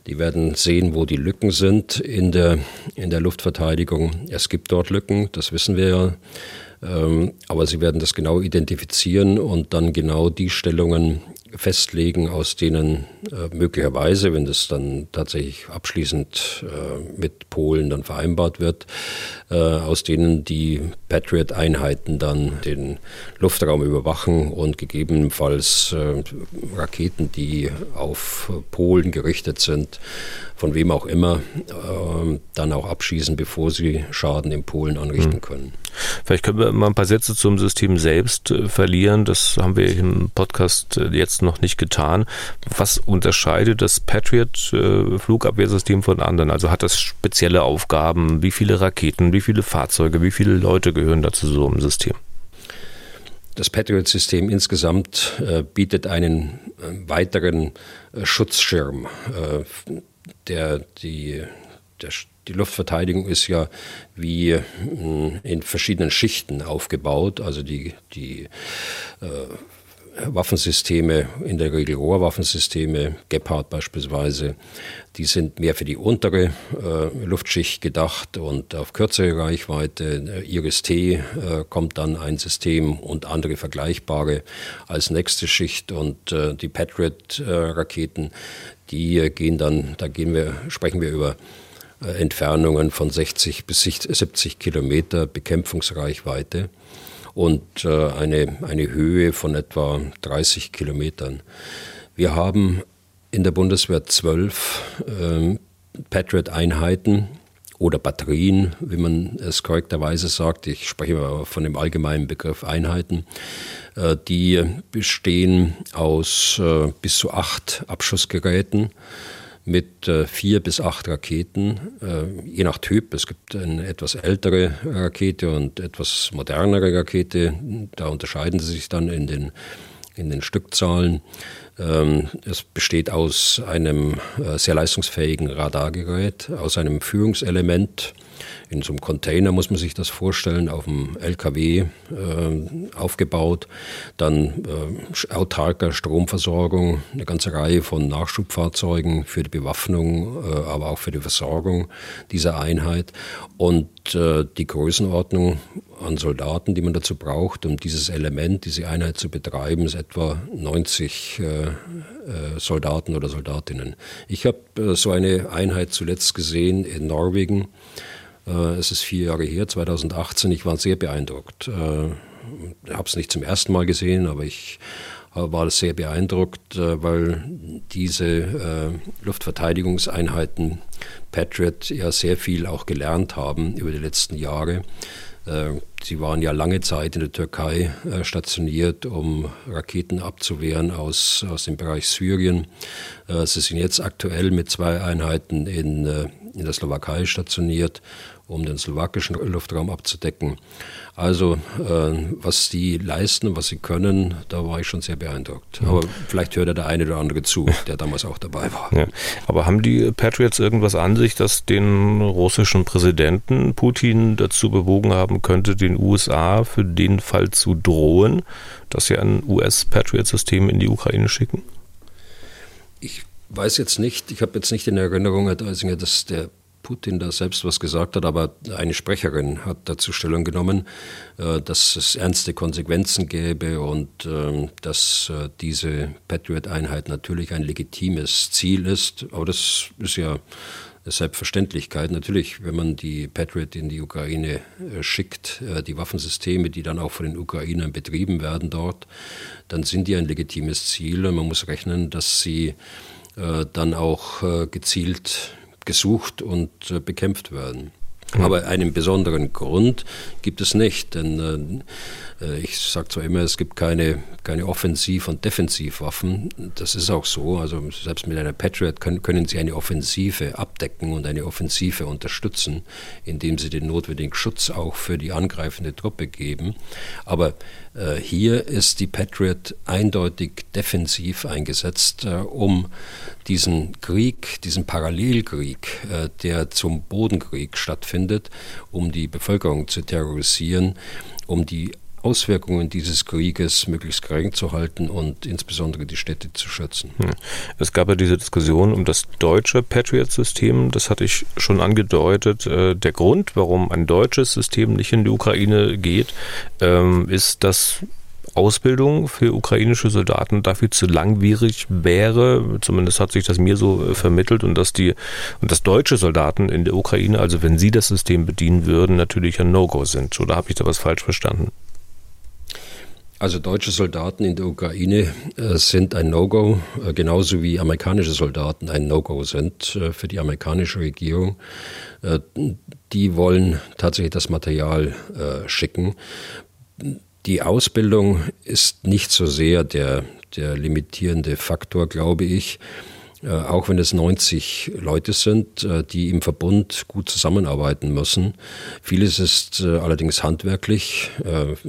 Die werden sehen, wo die Lücken sind in der, in der Luftverteidigung. Es gibt dort Lücken, das wissen wir ja. Ähm, aber sie werden das genau identifizieren und dann genau die Stellungen festlegen, aus denen äh, möglicherweise, wenn das dann tatsächlich abschließend äh, mit Polen dann vereinbart wird, äh, aus denen die Patriot-Einheiten dann den Luftraum überwachen und gegebenenfalls äh, Raketen, die auf Polen gerichtet sind, von wem auch immer, äh, dann auch abschießen, bevor sie Schaden in Polen anrichten hm. können. Vielleicht können wir mal ein paar Sätze zum System selbst äh, verlieren. Das haben wir im Podcast jetzt noch nicht getan. Was unterscheidet das Patriot-Flugabwehrsystem von anderen? Also hat das spezielle Aufgaben? Wie viele Raketen, wie viele Fahrzeuge, wie viele Leute gehören da zu so einem System? Das Patriot-System insgesamt äh, bietet einen äh, weiteren äh, Schutzschirm, äh, der die, der, die Luftverteidigung ist ja wie äh, in verschiedenen Schichten aufgebaut. Also die, die äh, Waffensysteme, in der Regel Rohrwaffensysteme, Gepard beispielsweise, die sind mehr für die untere äh, Luftschicht gedacht und auf kürzere Reichweite. Äh, Iris-T äh, kommt dann ein System und andere vergleichbare als nächste Schicht und äh, die Patriot-Raketen, die äh, gehen dann, da gehen wir, sprechen wir über äh, Entfernungen von 60 bis 70 Kilometer Bekämpfungsreichweite und äh, eine, eine Höhe von etwa 30 Kilometern. Wir haben in der Bundeswehr zwölf äh, Patriot-Einheiten oder Batterien, wie man es korrekterweise sagt. Ich spreche aber von dem allgemeinen Begriff Einheiten. Äh, die bestehen aus äh, bis zu acht Abschussgeräten mit äh, vier bis acht Raketen, äh, je nach Typ. Es gibt eine etwas ältere Rakete und etwas modernere Rakete. Da unterscheiden sie sich dann in den, in den Stückzahlen. Ähm, es besteht aus einem äh, sehr leistungsfähigen Radargerät, aus einem Führungselement, in so einem Container muss man sich das vorstellen, auf dem LKW äh, aufgebaut. Dann äh, autarker Stromversorgung, eine ganze Reihe von Nachschubfahrzeugen für die Bewaffnung, äh, aber auch für die Versorgung dieser Einheit. Und äh, die Größenordnung an Soldaten, die man dazu braucht, um dieses Element, diese Einheit zu betreiben, ist etwa 90 äh, äh, Soldaten oder Soldatinnen. Ich habe so eine Einheit zuletzt gesehen in Norwegen. Äh, es ist vier Jahre her, 2018. Ich war sehr beeindruckt. Äh, habe es nicht zum ersten Mal gesehen, aber ich war sehr beeindruckt, weil diese Luftverteidigungseinheiten Patriot ja sehr viel auch gelernt haben über die letzten Jahre. Äh, sie waren ja lange Zeit in der Türkei äh, stationiert, um Raketen abzuwehren aus, aus dem Bereich Syrien. Äh, sie sind jetzt aktuell mit zwei Einheiten in, in der Slowakei stationiert, um den slowakischen Luftraum abzudecken. Also äh, was die leisten und was sie können, da war ich schon sehr beeindruckt. Aber vielleicht hört der eine oder andere zu, der damals auch dabei war. Ja. Aber haben die Patriots irgendwas an sich, das den russischen Präsidenten Putin dazu bewogen haben könnte, den USA für den Fall zu drohen, dass sie ein US-Patriot-System in die Ukraine schicken? Ich weiß jetzt nicht, ich habe jetzt nicht in Erinnerung, Herr Deisinger, dass der Putin da selbst was gesagt hat, aber eine Sprecherin hat dazu Stellung genommen, äh, dass es ernste Konsequenzen gäbe und ähm, dass äh, diese Patriot-Einheit natürlich ein legitimes Ziel ist. Aber das ist ja eine Selbstverständlichkeit. Natürlich, wenn man die Patriot in die Ukraine äh, schickt, die Waffensysteme, die dann auch von den Ukrainern betrieben werden dort, dann sind die ein legitimes Ziel man muss rechnen, dass sie dann auch gezielt gesucht und äh, bekämpft werden. Aber einen besonderen Grund gibt es nicht, denn äh, äh ich sage zwar immer, es gibt keine, keine Offensiv- und Defensivwaffen. Das ist auch so. Also selbst mit einer Patriot können, können Sie eine Offensive abdecken und eine Offensive unterstützen, indem Sie den notwendigen Schutz auch für die angreifende Truppe geben. Aber hier ist die Patriot eindeutig defensiv eingesetzt, äh, um diesen Krieg, diesen Parallelkrieg, äh, der zum Bodenkrieg stattfindet, um die Bevölkerung zu terrorisieren, um die Auswirkungen dieses Krieges möglichst gering zu halten und insbesondere die Städte zu schützen. Es gab ja diese Diskussion um das deutsche Patriot-System, das hatte ich schon angedeutet. Äh, der Grund, warum ein deutsches System nicht in die Ukraine geht, ähm, ist, dass Ausbildung für ukrainische Soldaten dafür zu langwierig wäre. Zumindest hat sich das mir so äh, vermittelt und dass die und dass deutsche Soldaten in der Ukraine, also wenn sie das System bedienen würden, natürlich ein No-Go sind. Oder habe ich da was falsch verstanden? Also deutsche Soldaten in der Ukraine äh, sind ein No-Go, äh, genauso wie amerikanische Soldaten ein No-Go sind äh, für die amerikanische Regierung. Die wollen tatsächlich das Material schicken. Die Ausbildung ist nicht so sehr der, der limitierende Faktor, glaube ich. Auch wenn es 90 Leute sind, die im Verbund gut zusammenarbeiten müssen. Vieles ist allerdings handwerklich.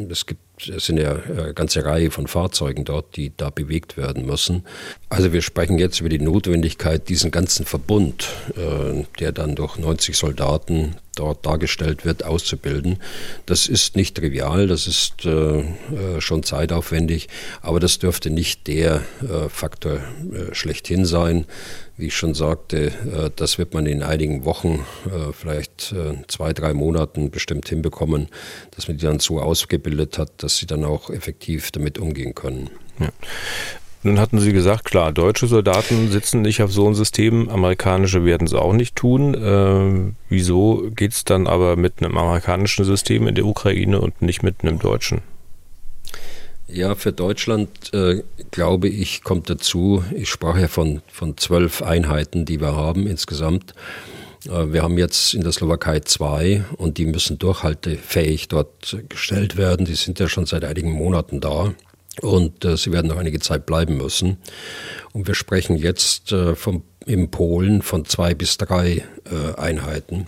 Es gibt es sind ja eine ganze Reihe von Fahrzeugen dort, die da bewegt werden müssen. Also wir sprechen jetzt über die Notwendigkeit, diesen ganzen Verbund, äh, der dann durch 90 Soldaten dort dargestellt wird, auszubilden. Das ist nicht trivial, das ist äh, äh, schon zeitaufwendig, aber das dürfte nicht der äh, Faktor äh, schlechthin sein. Wie ich schon sagte, äh, das wird man in einigen Wochen, äh, vielleicht zwei, drei Monaten bestimmt hinbekommen, dass man die dann so ausgebildet hat, dass sie dann auch effektiv damit umgehen können. Ja. Nun hatten Sie gesagt, klar, deutsche Soldaten sitzen nicht auf so einem System, amerikanische werden es auch nicht tun. Äh, wieso geht es dann aber mit einem amerikanischen System in der Ukraine und nicht mit einem deutschen? Ja, für Deutschland äh, glaube ich, kommt dazu, ich sprach ja von, von zwölf Einheiten, die wir haben insgesamt. Äh, wir haben jetzt in der Slowakei zwei und die müssen durchhaltefähig dort gestellt werden. Die sind ja schon seit einigen Monaten da und äh, sie werden noch einige Zeit bleiben müssen. Und wir sprechen jetzt äh, vom, in Polen von zwei bis drei äh, Einheiten.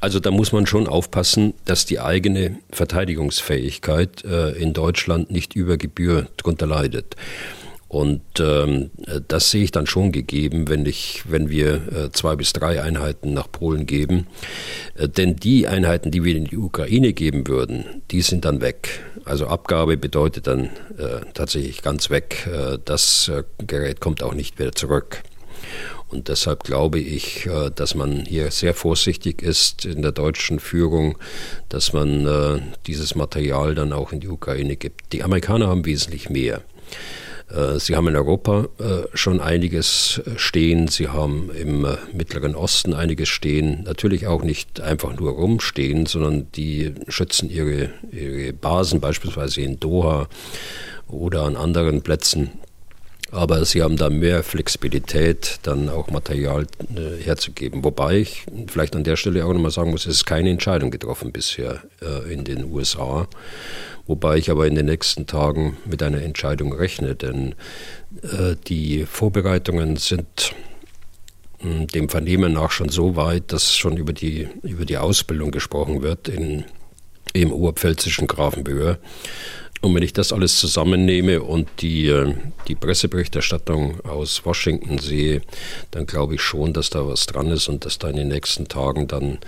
Also da muss man schon aufpassen, dass die eigene Verteidigungsfähigkeit äh, in Deutschland nicht über Gebühr drunter leidet. Und ähm, das sehe ich dann schon gegeben, wenn, ich, wenn wir äh, zwei bis drei Einheiten nach Polen geben. Äh, denn die Einheiten, die wir in die Ukraine geben würden, die sind dann weg. Also Abgabe bedeutet dann äh, tatsächlich ganz weg. Äh, das äh, Gerät kommt auch nicht wieder zurück. Und deshalb glaube ich, äh, dass man hier sehr vorsichtig ist in der deutschen Führung, dass man dieses Material dann auch in die Ukraine gibt. Die Amerikaner haben wesentlich mehr. Äh, sie haben in Europa äh, schon einiges stehen, sie haben im Mittleren Osten einiges stehen, natürlich auch nicht einfach nur rumstehen, sondern die schützen ihre, ihre Basen beispielsweise in Doha oder an anderen Plätzen aber sie haben da mehr Flexibilität, dann auch Material äh, herzugeben. Wobei ich vielleicht an der Stelle auch nochmal sagen muss, es ist keine Entscheidung getroffen bisher äh, in den USA. Wobei ich aber in den nächsten Tagen mit einer Entscheidung rechne, denn äh, die Vorbereitungen sind hm, dem Vernehmen nach schon so weit, dass schon über die, über die Ausbildung gesprochen wird in, im oberpfälzischen Grafenböhr. Und wenn ich das alles zusammennehme und die, äh, die Presseberichterstattung aus Washington sehe, dann glaube ich schon, dass da was dran ist und dass da in den nächsten Tagen dann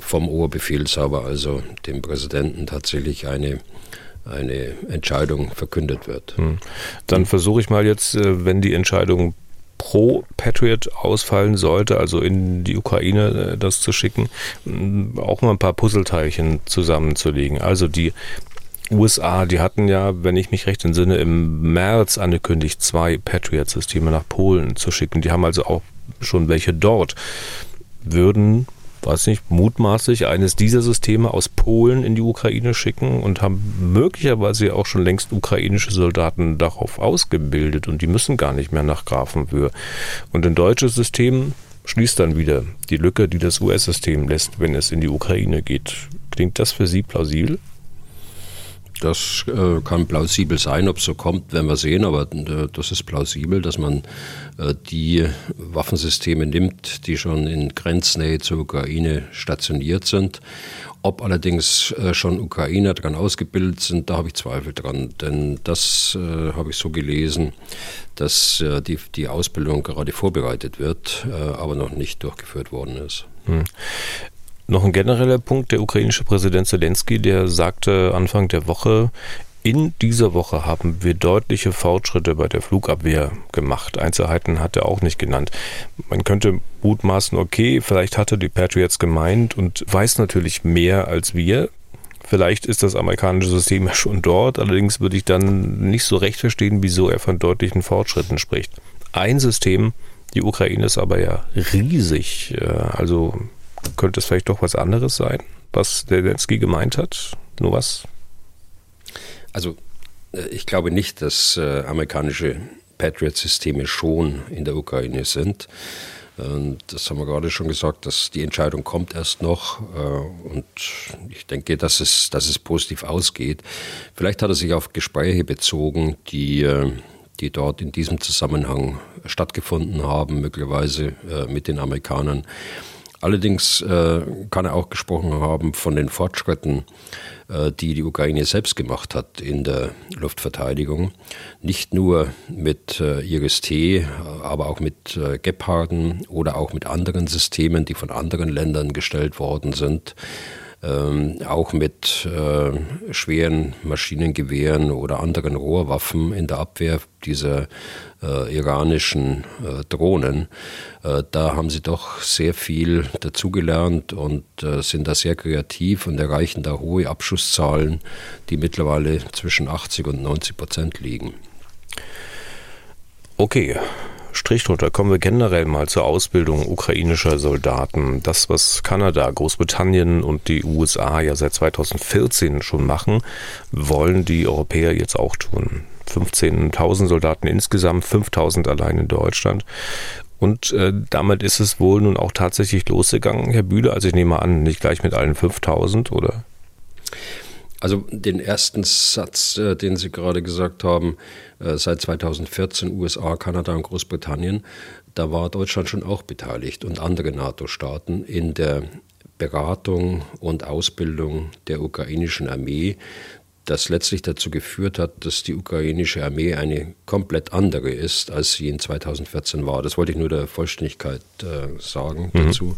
vom Oberbefehlshaber, also dem Präsidenten, tatsächlich eine eine Entscheidung verkündet wird. Hm. Dann versuche ich mal jetzt, äh, wenn die Entscheidung pro Patriot ausfallen sollte, also in die Ukraine äh, das zu schicken, auch mal ein paar Puzzleteilchen zusammenzulegen. Also die USA, die hatten ja, wenn ich mich recht entsinne, im März angekündigt, zwei Patriot-Systeme nach Polen zu schicken. Die haben also auch schon welche dort. Würden, weiß nicht, mutmaßlich eines dieser Systeme aus Polen in die Ukraine schicken und haben möglicherweise auch schon längst ukrainische Soldaten darauf ausgebildet und die müssen gar nicht mehr nach Grafenwöhr. Und ein deutsches System schließt dann wieder die Lücke, die das US-System lässt, wenn es in die Ukraine geht. Klingt das für Sie plausibel? Das äh, kann plausibel sein, ob es so kommt, werden wir sehen, aber äh, das ist plausibel, dass man äh, die Waffensysteme nimmt, die schon in Grenznähe zur Ukraine stationiert sind. Ob allerdings äh, schon Ukrainer daran ausgebildet sind, da habe ich Zweifel dran, denn das äh, habe ich so gelesen, dass äh, die, die Ausbildung gerade vorbereitet wird, aber noch nicht durchgeführt worden ist. Hm. Noch ein genereller Punkt, der ukrainische Präsident Zelensky, der sagte Anfang der Woche, in dieser Woche haben wir deutliche Fortschritte bei der Flugabwehr gemacht. Einzelheiten hat er auch nicht genannt. Man könnte mutmaßen, okay, vielleicht hatte die Patriots gemeint und weiß natürlich mehr als wir. Vielleicht ist das amerikanische System ja schon dort, allerdings würde ich dann nicht so recht verstehen, wieso er von deutlichen Fortschritten spricht. Ein System, die Ukraine ist aber ja riesig. Äh, also könnte es vielleicht doch was anderes sein, was der Zelensky gemeint hat? Nur was? Also äh, ich glaube nicht, dass äh, amerikanische Patriot-Systeme schon in der Ukraine sind. Und das haben wir gerade schon gesagt, dass die Entscheidung kommt erst noch. Äh, und ich denke, dass es, dass es positiv ausgeht. Vielleicht hat er sich auf Gespräche bezogen, die, äh, die dort in diesem Zusammenhang stattgefunden haben, möglicherweise mit den Amerikanern. Allerdings äh, kann er auch gesprochen haben von den Fortschritten, äh, die die Ukraine selbst gemacht hat in der Luftverteidigung. Nicht nur mit äh, IRIS-T, aber auch mit äh, Geparden oder auch mit anderen Systemen, die von anderen Ländern gestellt worden sind ähm, auch mit äh, schweren Maschinengewehren oder anderen Rohrwaffen in der Abwehr dieser äh, iranischen äh, Drohnen. Äh, da haben sie doch sehr viel dazugelernt und äh, sind da sehr kreativ und erreichen da hohe Abschusszahlen, die mittlerweile zwischen 80 und 90 Prozent liegen. Okay, Strich drunter kommen wir generell mal zur Ausbildung ukrainischer Soldaten. Das, was Kanada, Großbritannien und die USA ja seit 2014 schon machen, wollen die Europäer jetzt auch tun. 15.000 Soldaten insgesamt, 5.000 allein in Deutschland. Und äh, damit ist es wohl nun auch tatsächlich losgegangen, Herr Bühle. Also ich nehme an, nicht gleich mit allen 5.000, oder? Also den ersten Satz, äh, den Sie gerade gesagt haben, äh, seit 2014 USA, Kanada und Großbritannien, da war Deutschland schon auch beteiligt und andere NATO-Staaten in der Beratung und Ausbildung der ukrainischen Armee, das letztlich dazu geführt hat, dass die ukrainische Armee eine komplett andere ist, als sie in 2014 war. Das wollte ich nur der Vollständigkeit äh, sagen mhm. dazu.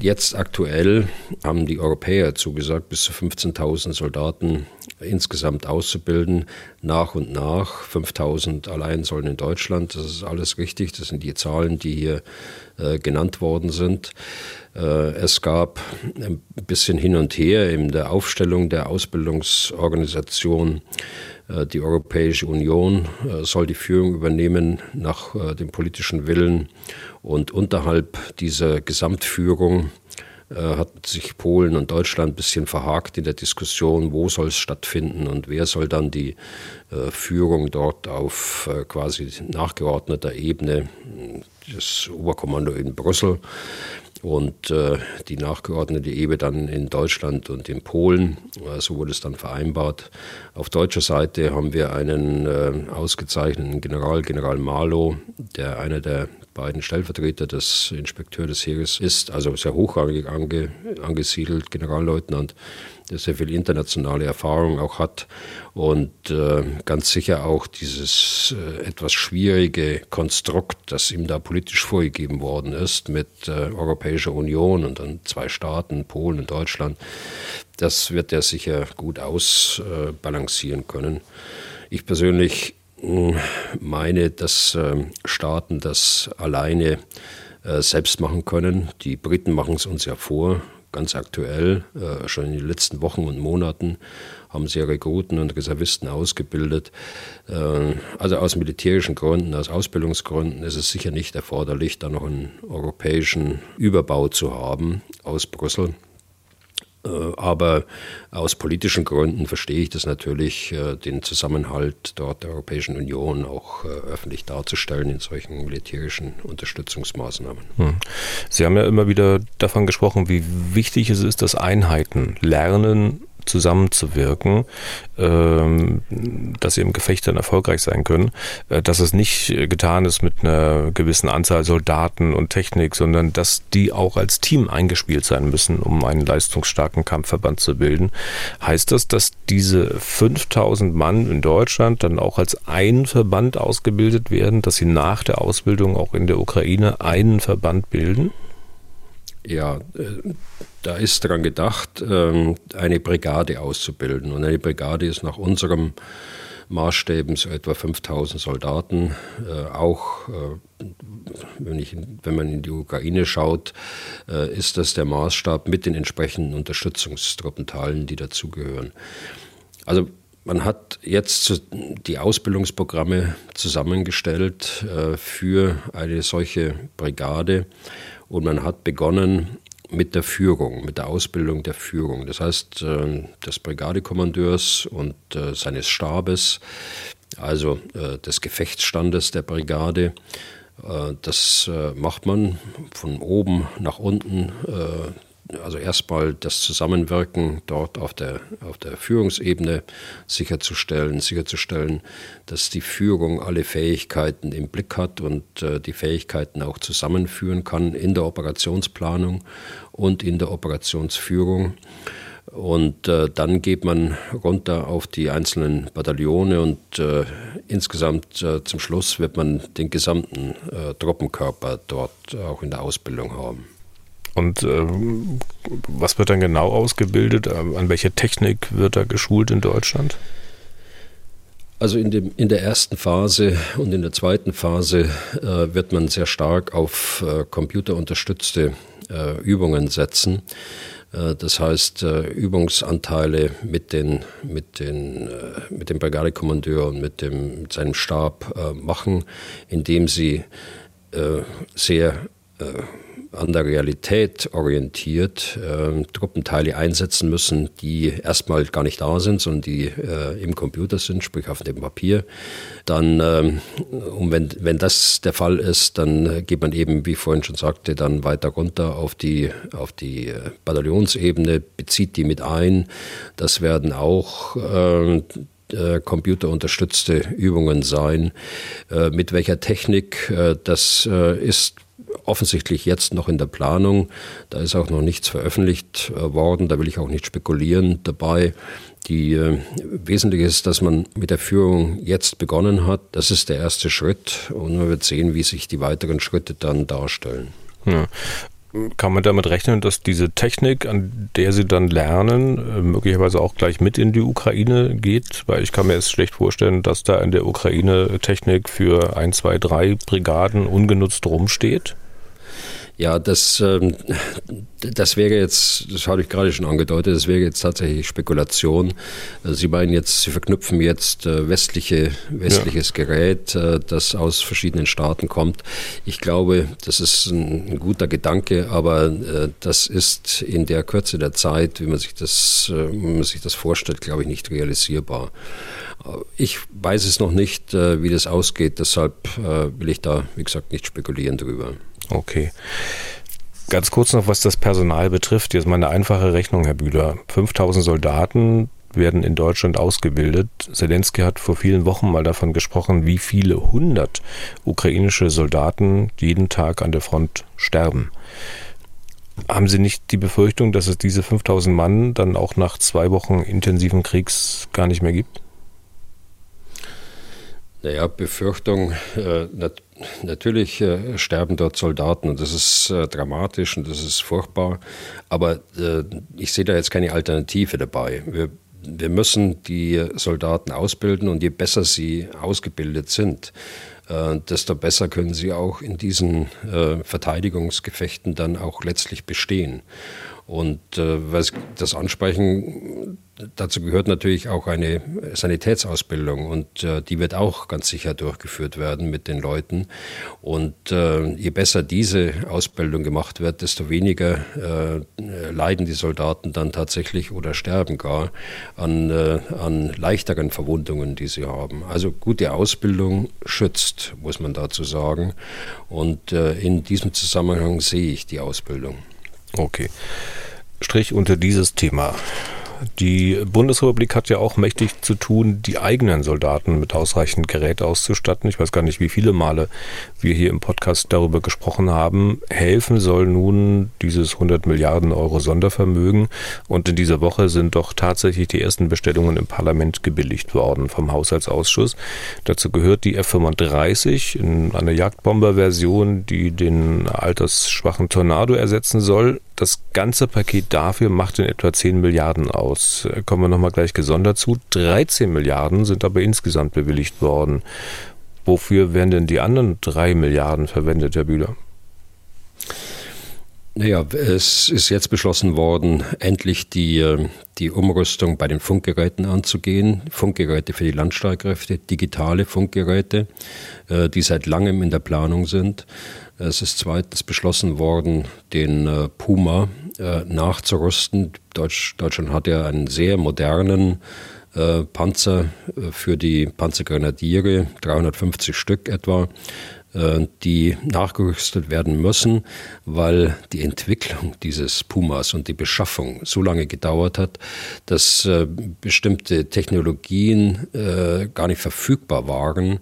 Jetzt aktuell haben die Europäer zugesagt, bis zu 15.000 Soldaten insgesamt auszubilden, nach und nach. 5000 allein sollen in Deutschland, das ist alles richtig, das sind die Zahlen, die hier äh, genannt worden sind. Äh, es gab ein bisschen hin und her in der Aufstellung der Ausbildungsorganisation. Äh, die Europäische Union äh, soll die Führung übernehmen nach äh, dem politischen Willen. Und unterhalb dieser Gesamtführung hat sich Polen und Deutschland ein bisschen verhakt in der Diskussion, wo soll es stattfinden und wer soll dann die Führung dort auf quasi nachgeordneter Ebene, das Oberkommando in Brüssel, und äh, die nachgeordnete Ebene dann in Deutschland und in Polen. Äh, so wurde es dann vereinbart. Auf deutscher Seite haben wir einen äh, ausgezeichneten General, General Marlow, der einer der beiden Stellvertreter des Inspekteurs des Heeres ist, also sehr hochrangig ange, angesiedelt, Generalleutnant, der sehr viel internationale Erfahrung auch hat und äh, ganz sicher auch dieses äh, etwas schwierige Konstrukt, das ihm da politisch vorgegeben worden ist mit äh, Europäischer Union und dann zwei Staaten, Polen und Deutschland, das wird er sicher gut ausbalancieren können. Ich persönlich hm, meine, dass ähm, Staaten das alleine äh, selbst machen können. Die Briten machen es uns ja vor ganz aktuell, äh, schon in den letzten Wochen und Monaten, haben sie Rekruten und Reservisten ausgebildet. Äh, also aus militärischen Gründen, aus Ausbildungsgründen ist es sicher nicht erforderlich, da noch einen europäischen Überbau zu haben aus Brüssel. Äh, aber aus politischen Gründen verstehe ich das natürlich, äh, den Zusammenhalt dort der Europäischen Union auch äh, öffentlich darzustellen in solchen militärischen Unterstützungsmaßnahmen. Hm. Sie haben ja immer wieder davon gesprochen, wie wichtig es ist, dass Einheiten lernen, zusammenzuwirken, ähm, dass sie im Gefecht dann erfolgreich sein können, äh, dass es nicht getan ist mit einer gewissen Anzahl Soldaten und Technik, sondern dass die auch als Team eingespielt sein müssen, um einen leistungsstarken Kampfverband zu bilden. Heißt das, dass diese 5000 Mann in Deutschland dann auch als ein Verband ausgebildet werden, dass sie nach der Ausbildung auch in der Ukraine einen Verband bilden? Ja, äh, da ist daran gedacht, ähm, eine Brigade auszubilden. Und eine Brigade ist nach unserem Maßstäben so etwa 5000 Soldaten. Äh, auch äh, wenn, ich, wenn man in die Ukraine schaut, ist das der Maßstab mit den entsprechenden Unterstützungstruppenteilen, die dazugehören. Also man hat jetzt die Ausbildungsprogramme zusammengestellt für eine solche Brigade und man hat begonnen mit der Führung, mit der Ausbildung der Führung. Das heißt, äh, des Brigadekommandeurs und äh, seines Stabes, also äh, des Gefechtsstandes der Brigade. Das macht man von oben nach unten also erstmal das Zusammenwirken dort auf der, auf der Führungsebene sicherzustellen, sicherzustellen, dass die Führung alle Fähigkeiten im Blick hat und äh, die Fähigkeiten auch zusammenführen kann in der Operationsplanung und in der Operationsführung. Und äh, dann geht man runter auf die einzelnen Bataillone und äh, insgesamt äh, zum Schluss wird man den gesamten äh, Truppenkörper dort auch in der Ausbildung haben. Und äh, was wird dann genau ausgebildet? Ähm, an welche Technik wird da geschult in Deutschland? Also in, dem, in der ersten Phase und in der zweiten Phase äh, wird man sehr stark auf äh, computerunterstützte äh, Übungen setzen. Äh, das heißt, äh, Übungsanteile mit, den, mit, den, mit dem Brigadekommandeur und mit, dem, mit seinem Stab machen, indem sie sehr an der Realität orientiert äh, Truppenteile einsetzen müssen, die erstmal gar nicht da sind, sondern die äh, im Computer sind, sprich auf dem Papier. Dann, äh, und wenn, wenn das der Fall ist, dann geht man eben, wie ich vorhin schon sagte, dann weiter runter auf die, auf die äh, Bataillonsebene, bezieht die mit ein. Das werden auch äh, äh computerunterstützte Übungen sein. Äh, mit welcher Technik, äh, das ist offensichtlich jetzt noch in der Planung. Da ist auch noch nichts veröffentlicht äh, worden. Da will ich auch nicht spekulieren dabei. Die äh, wesentlich ist, dass man mit der Führung jetzt begonnen hat. Das ist der erste Schritt und man wird sehen, wie sich die weiteren Schritte dann darstellen. Ja. Kann man damit rechnen, dass diese Technik, an der Sie dann lernen, äh, möglicherweise auch gleich mit in die Ukraine geht? Weil ich kann mir jetzt schlecht vorstellen, dass da in der Ukraine Technik für ein, zwei, drei Brigaden ungenutzt rumsteht. Ja, das, ähm, das wäre jetzt, das habe ich gerade schon angedeutet, das wäre jetzt tatsächlich Spekulation. Also Sie meinen jetzt, Sie verknüpfen jetzt äh, westliche, westliches ja. Gerät, äh, das aus verschiedenen Staaten kommt. Ich glaube, das ist ein, guter Gedanke, aber äh, das ist in der Kürze der Zeit, wie man sich das, wie man sich das vorstellt, glaube ich, nicht realisierbar. Ich weiß es noch nicht, wie das ausgeht, deshalb will ich da, wie gesagt, nicht spekulieren drüber. Okay. Ganz kurz noch, was das Personal betrifft. Jetzt mal eine einfache Rechnung, Herr Bühler. 5000 Soldaten werden in Deutschland ausgebildet. Zelensky hat vor vielen Wochen mal davon gesprochen, wie viele hundert ukrainische Soldaten jeden Tag an der Front sterben. Haben Sie nicht die Befürchtung, dass es diese 5000 Mann dann auch nach zwei Wochen intensiven Kriegs gar nicht mehr gibt? Naja, Befürchtung, äh, natürlich äh, sterben dort Soldaten und das ist äh, dramatisch und das ist furchtbar, aber äh, ich sehe da jetzt keine Alternative dabei. Wir, wir müssen die Soldaten ausbilden und je besser sie ausgebildet sind, äh, desto besser können sie auch in diesen äh, Verteidigungsgefechten dann auch letztlich bestehen. Und äh, das Ansprechen, dazu gehört natürlich auch eine Sanitätsausbildung und äh, die wird auch ganz sicher durchgeführt werden mit den Leuten. Und äh, je besser diese Ausbildung gemacht wird, desto weniger äh, leiden die Soldaten dann tatsächlich oder sterben gar an, äh, an leichteren Verwundungen, die sie haben. Also gute Ausbildung schützt, muss man dazu sagen. Und äh, in diesem Zusammenhang sehe ich die Ausbildung. Okay. Strich unter dieses Thema. Die Bundesrepublik hat ja auch mächtig zu tun, die eigenen Soldaten mit ausreichend Gerät auszustatten. Ich weiß gar nicht, wie viele Male wir hier im Podcast darüber gesprochen haben. Helfen soll nun dieses 100 Milliarden Euro Sondervermögen. Und in dieser Woche sind doch tatsächlich die ersten Bestellungen im Parlament gebilligt worden vom Haushaltsausschuss. Dazu gehört die F-35 in einer Jagdbomber-Version, die den altersschwachen Tornado ersetzen soll. Das ganze Paket dafür macht in etwa 10 Milliarden aus. Kommen wir nochmal gleich gesondert zu. 13 Milliarden sind aber insgesamt bewilligt worden. Wofür werden denn die anderen 3 Milliarden verwendet, Herr Bühler? Naja, es ist jetzt beschlossen worden, endlich die, äh, die Umrüstung bei den Funkgeräten anzugehen. Funkgeräte für die Landstreitkräfte, digitale Funkgeräte, äh, die seit langem in der Planung sind. Es ist zweitens beschlossen worden, den äh, Puma nachzurüsten. Deutschland hat ja einen sehr modernen Panzer für die Panzergrenadiere, 350 Stück etwa. Äh, die nachgerüstet werden müssen, weil die Entwicklung dieses Pumas und die Beschaffung so lange gedauert hat, dass äh, bestimmte Technologien äh, gar nicht verfügbar waren,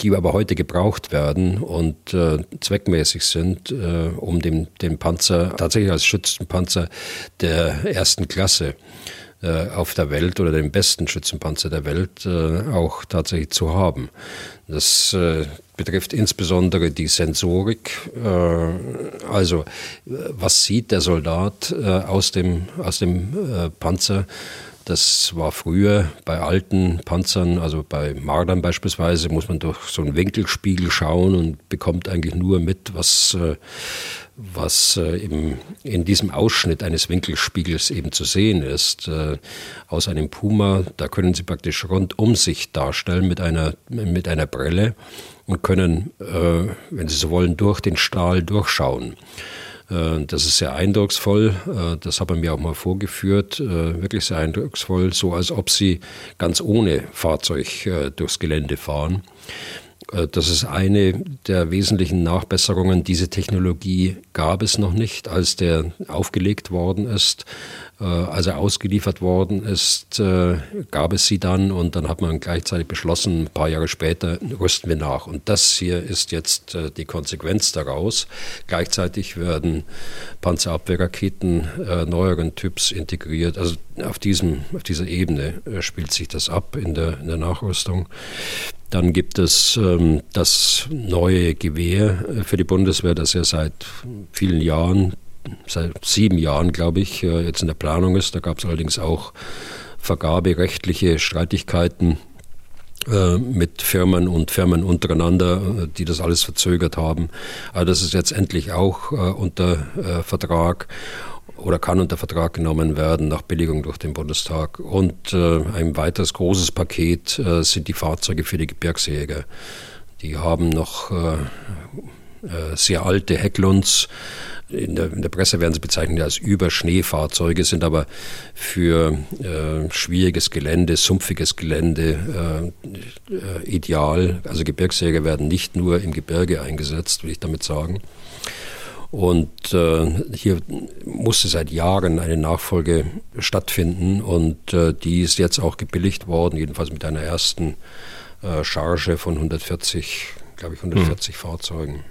die aber heute gebraucht werden und zweckmäßig sind, um den, den Panzer tatsächlich als Schützenpanzer der ersten Klasse auf der Welt oder den besten Schützenpanzer der Welt auch tatsächlich zu haben. Das betrifft insbesondere die Sensorik. Äh, also was sieht der Soldat äh, aus dem, aus dem äh, Panzer? Das war früher bei alten Panzern, also bei Mardern beispielsweise, muss man durch so einen Winkelspiegel schauen und bekommt eigentlich nur mit, was, was im, in diesem Ausschnitt eines Winkelspiegels eben zu sehen ist. Aus einem Puma, da können Sie praktisch rundum sich darstellen mit einer, mit einer Brille und können, äh, wenn Sie so wollen, durch den Stahl durchschauen. Äh, das ist sehr eindrucksvoll. Äh, das hat man mir auch mal vorgeführt. Äh, wirklich sehr eindrucksvoll, so als ob Sie ganz ohne Fahrzeug durchs Gelände fahren. Das ist eine der wesentlichen Nachbesserungen. Diese Technologie gab es noch nicht, als der aufgelegt worden ist. Äh, als er ausgeliefert worden ist, äh, gab es sie dann und dann hat man gleichzeitig beschlossen, ein paar Jahre später rüsten wir nach. Und das hier ist jetzt äh, die Konsequenz daraus. Gleichzeitig werden Panzerabwehrraketen neueren Typs integriert. Also auf, diesem, auf dieser Ebene spielt sich das ab in der, in der Nachrüstung. Dann gibt es ähm, das neue Gewehr für die Bundeswehr, das ja seit vielen Jahren seit sieben Jahren, glaube ich, jetzt in der Planung ist. Da gab es allerdings auch vergaberechtliche Streitigkeiten mit Firmen und Firmen untereinander, die das alles verzögert haben. Aber das ist jetzt endlich auch unter Vertrag oder kann unter Vertrag genommen werden nach Billigung durch den Bundestag. Und äh, ein weiteres großes Paket äh, sind die Fahrzeuge für die Gebirgsjäger. Die haben noch äh, äh sehr alte Hecklunds. In der, in der, Presse werden sie bezeichnet als Überschneefahrzeuge, sind aber für äh, schwieriges Gelände, sumpfiges Gelände äh, ideal. Also Gebirgsjäger werden nicht nur im Gebirge eingesetzt, will ich damit sagen. Und äh, hier musste seit Jahren eine Nachfolge stattfinden und äh, die ist jetzt auch gebilligt worden, jedenfalls mit einer ersten äh, Charge von 140, glaube ich, 140 hm. Fahrzeugen.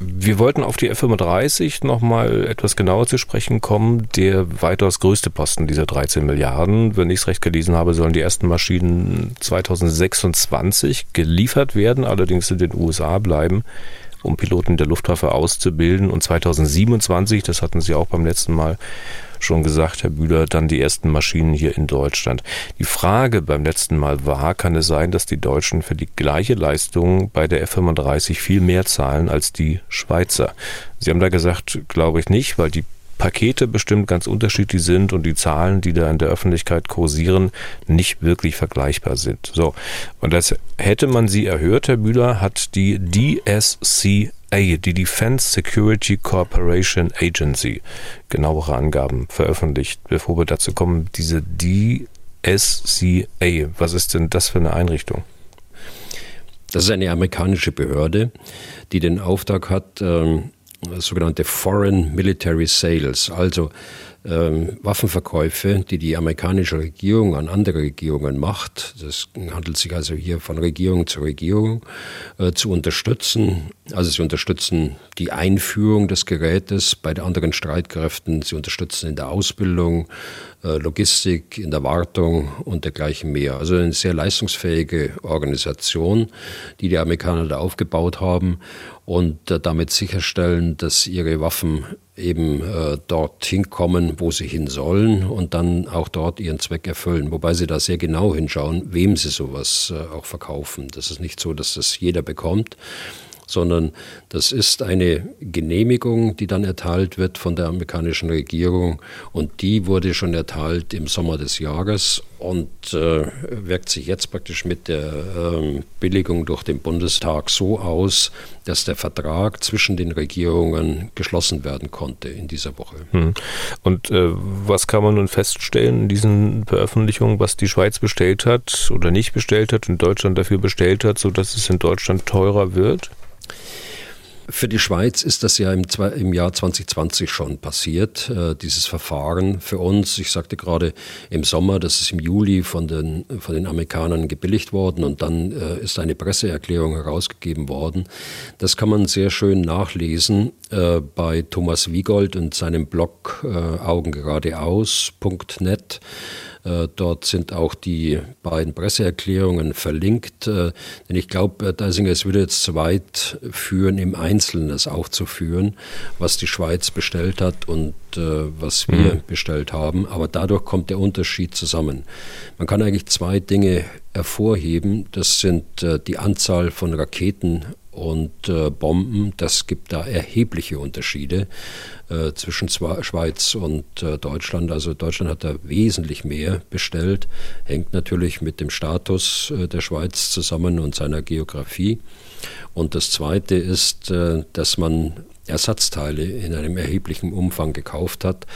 Wir wollten auf die F-35 nochmal etwas genauer zu sprechen kommen. Der weitaus größte Posten dieser 13 Milliarden, wenn ich es recht gelesen habe, sollen die ersten Maschinen 2026 geliefert werden, allerdings in den USA bleiben um Piloten der Luftwaffe auszubilden. Und 2027, das hatten Sie auch beim letzten Mal schon gesagt, Herr Bühler, dann die ersten Maschinen hier in Deutschland. Die Frage beim letzten Mal war, kann es sein, dass die Deutschen für die gleiche Leistung bei der F-35 viel mehr zahlen als die Schweizer? Sie haben da gesagt, glaube ich nicht, weil die Pakete bestimmt ganz unterschiedlich sind und die Zahlen, die da in der Öffentlichkeit kursieren, nicht wirklich vergleichbar sind. So. Und das hätte man sie erhört, Herr Bühler, hat die DSCA, die Defense Security Corporation Agency, genauere Angaben veröffentlicht. Bevor wir dazu kommen, diese DSCA, was ist denn das für eine Einrichtung? Das ist eine amerikanische Behörde, die den Auftrag hat, ähm, sogenannte Foreign Military Sales, also ähm, Waffenverkäufe, die die amerikanische Regierung an andere Regierungen macht. Das handelt sich also hier von Regierung zu Regierung äh, zu unterstützen. Also sie unterstützen die Einführung des Gerätes bei den anderen Streitkräften, sie unterstützen in der Ausbildung, Logistik, in der Wartung und dergleichen mehr. Also eine sehr leistungsfähige Organisation, die die Amerikaner da aufgebaut haben und äh, damit sicherstellen, dass ihre Waffen eben äh, dorthin kommen, wo sie hin sollen und dann auch dort ihren Zweck erfüllen. Wobei sie da sehr genau hinschauen, wem sie sowas äh, auch verkaufen. Das ist nicht so, dass das jeder bekommt, sondern das ist eine Genehmigung, die dann erteilt wird von der amerikanischen Regierung und die wurde schon erteilt im Sommer des Jahres und äh, wirkt sich jetzt praktisch mit der äh, Billigung durch den Bundestag so aus, dass der Vertrag zwischen den Regierungen geschlossen werden konnte in dieser Woche. Hm. Und äh, was kann man nun feststellen in diesen Veröffentlichungen, was die Schweiz bestellt hat oder nicht bestellt hat und Deutschland dafür bestellt hat, sodass es in Deutschland teurer wird? Für die Schweiz ist das ja im, im Jahr 2020 schon passiert, äh, dieses Verfahren. Für uns, ich sagte gerade im Sommer, das ist im Juli von den, von den Amerikanern gebilligt worden und dann äh, ist eine Presseerklärung herausgegeben worden. Das kann man sehr schön nachlesen äh, bei Thomas Wiegold und seinem Blog äh, augengeradeaus.net. Äh, dort sind auch die beiden Presseerklärungen verlinkt, äh, denn ich glaube, Deisinger, es würde jetzt zu weit führen, im Einzelnen das aufzuführen, was die Schweiz bestellt hat und äh, was wir mhm. bestellt haben. Aber dadurch kommt der Unterschied zusammen. Man kann eigentlich zwei Dinge hervorheben. Das sind die Anzahl von Raketen und äh, Bomben. Das gibt da erhebliche Unterschiede äh, zwischen Schweiz und äh, Deutschland. Also Deutschland hat da wesentlich mehr bestellt, hängt natürlich mit dem Status äh, der Schweiz zusammen und seiner Geografie. Und das Zweite ist, äh, dass man Ersatzteile in einem erheblichen Umfang gekauft hat.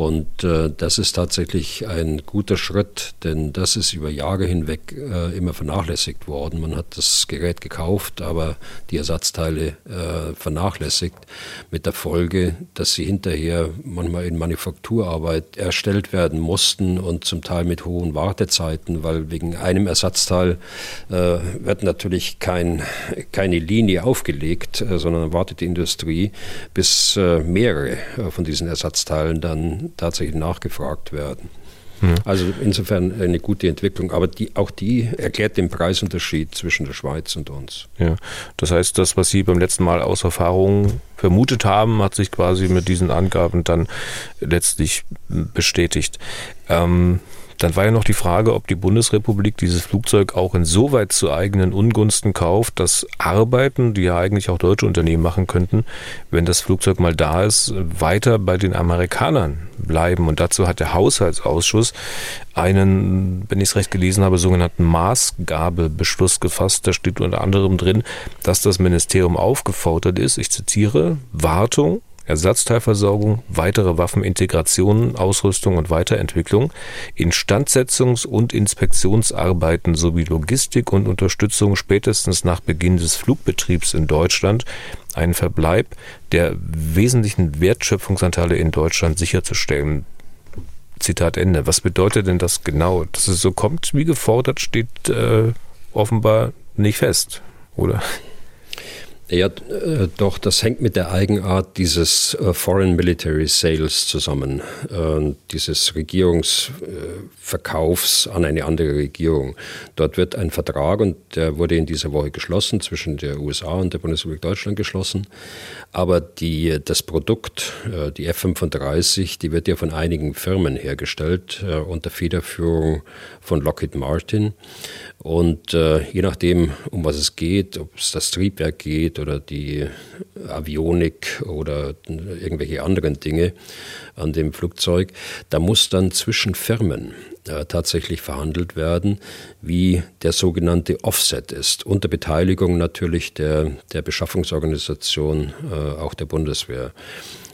Und äh, das ist tatsächlich ein guter Schritt, denn das ist über Jahre hinweg äh, immer vernachlässigt worden. Man hat das Gerät gekauft, aber die Ersatzteile äh, vernachlässigt, mit der Folge, dass sie hinterher manchmal in Manufakturarbeit erstellt werden mussten und zum Teil mit hohen Wartezeiten, weil wegen einem Ersatzteil äh, wird natürlich kein, keine Linie aufgelegt, äh, sondern wartet die Industrie bis äh, mehrere von diesen Ersatzteilen dann tatsächlich nachgefragt werden. Mhm. Also insofern eine gute Entwicklung, aber die, auch die erklärt den Preisunterschied zwischen der Schweiz und uns. Ja, das heißt, das, was Sie beim letzten Mal aus Erfahrung vermutet haben, hat sich quasi mit diesen Angaben dann letztlich bestätigt. Ähm, dann war ja noch die Frage, ob die Bundesrepublik dieses Flugzeug auch insoweit zu eigenen Ungunsten kauft, dass Arbeiten, die ja eigentlich auch deutsche Unternehmen machen könnten, wenn das Flugzeug mal da ist, weiter bei den Amerikanern bleiben. Und dazu hat der Haushaltsausschuss einen, wenn ich es recht gelesen habe, sogenannten Maßgabebeschluss gefasst. Da steht unter anderem drin, dass das Ministerium aufgefordert ist, ich zitiere, Wartung, Ersatzteilversorgung, weitere Waffenintegrationen, Ausrüstung und Weiterentwicklung, Instandsetzungs- und Inspektionsarbeiten sowie Logistik und Unterstützung spätestens nach Beginn des Flugbetriebs in Deutschland einen Verbleib der wesentlichen Wertschöpfungsanteile in Deutschland sicherzustellen. Zitat Ende. Was bedeutet denn das genau? Dass es so kommt, wie gefordert, steht äh, offenbar nicht fest, oder? Ja, äh, doch, das hängt mit der Eigenart dieses äh, Foreign Military Sales zusammen, äh, dieses Regierungsverkaufs an eine andere Regierung. Dort wird ein Vertrag, und der wurde in dieser Woche geschlossen, zwischen der USA und der Bundesrepublik Deutschland geschlossen. Aber die, das Produkt, die F-35, die wird ja von einigen Firmen hergestellt, unter Federführung von Lockheed Martin. Und äh, je nachdem, um was es geht, ob es das Triebwerk geht oder die Avionik oder irgendwelche anderen Dinge an dem Flugzeug, da muss dann zwischen Firmen äh, tatsächlich verhandelt werden, wie der sogenannte Offset ist, unter Beteiligung natürlich der, der Beschaffungsorganisation, äh, auch der Bundeswehr.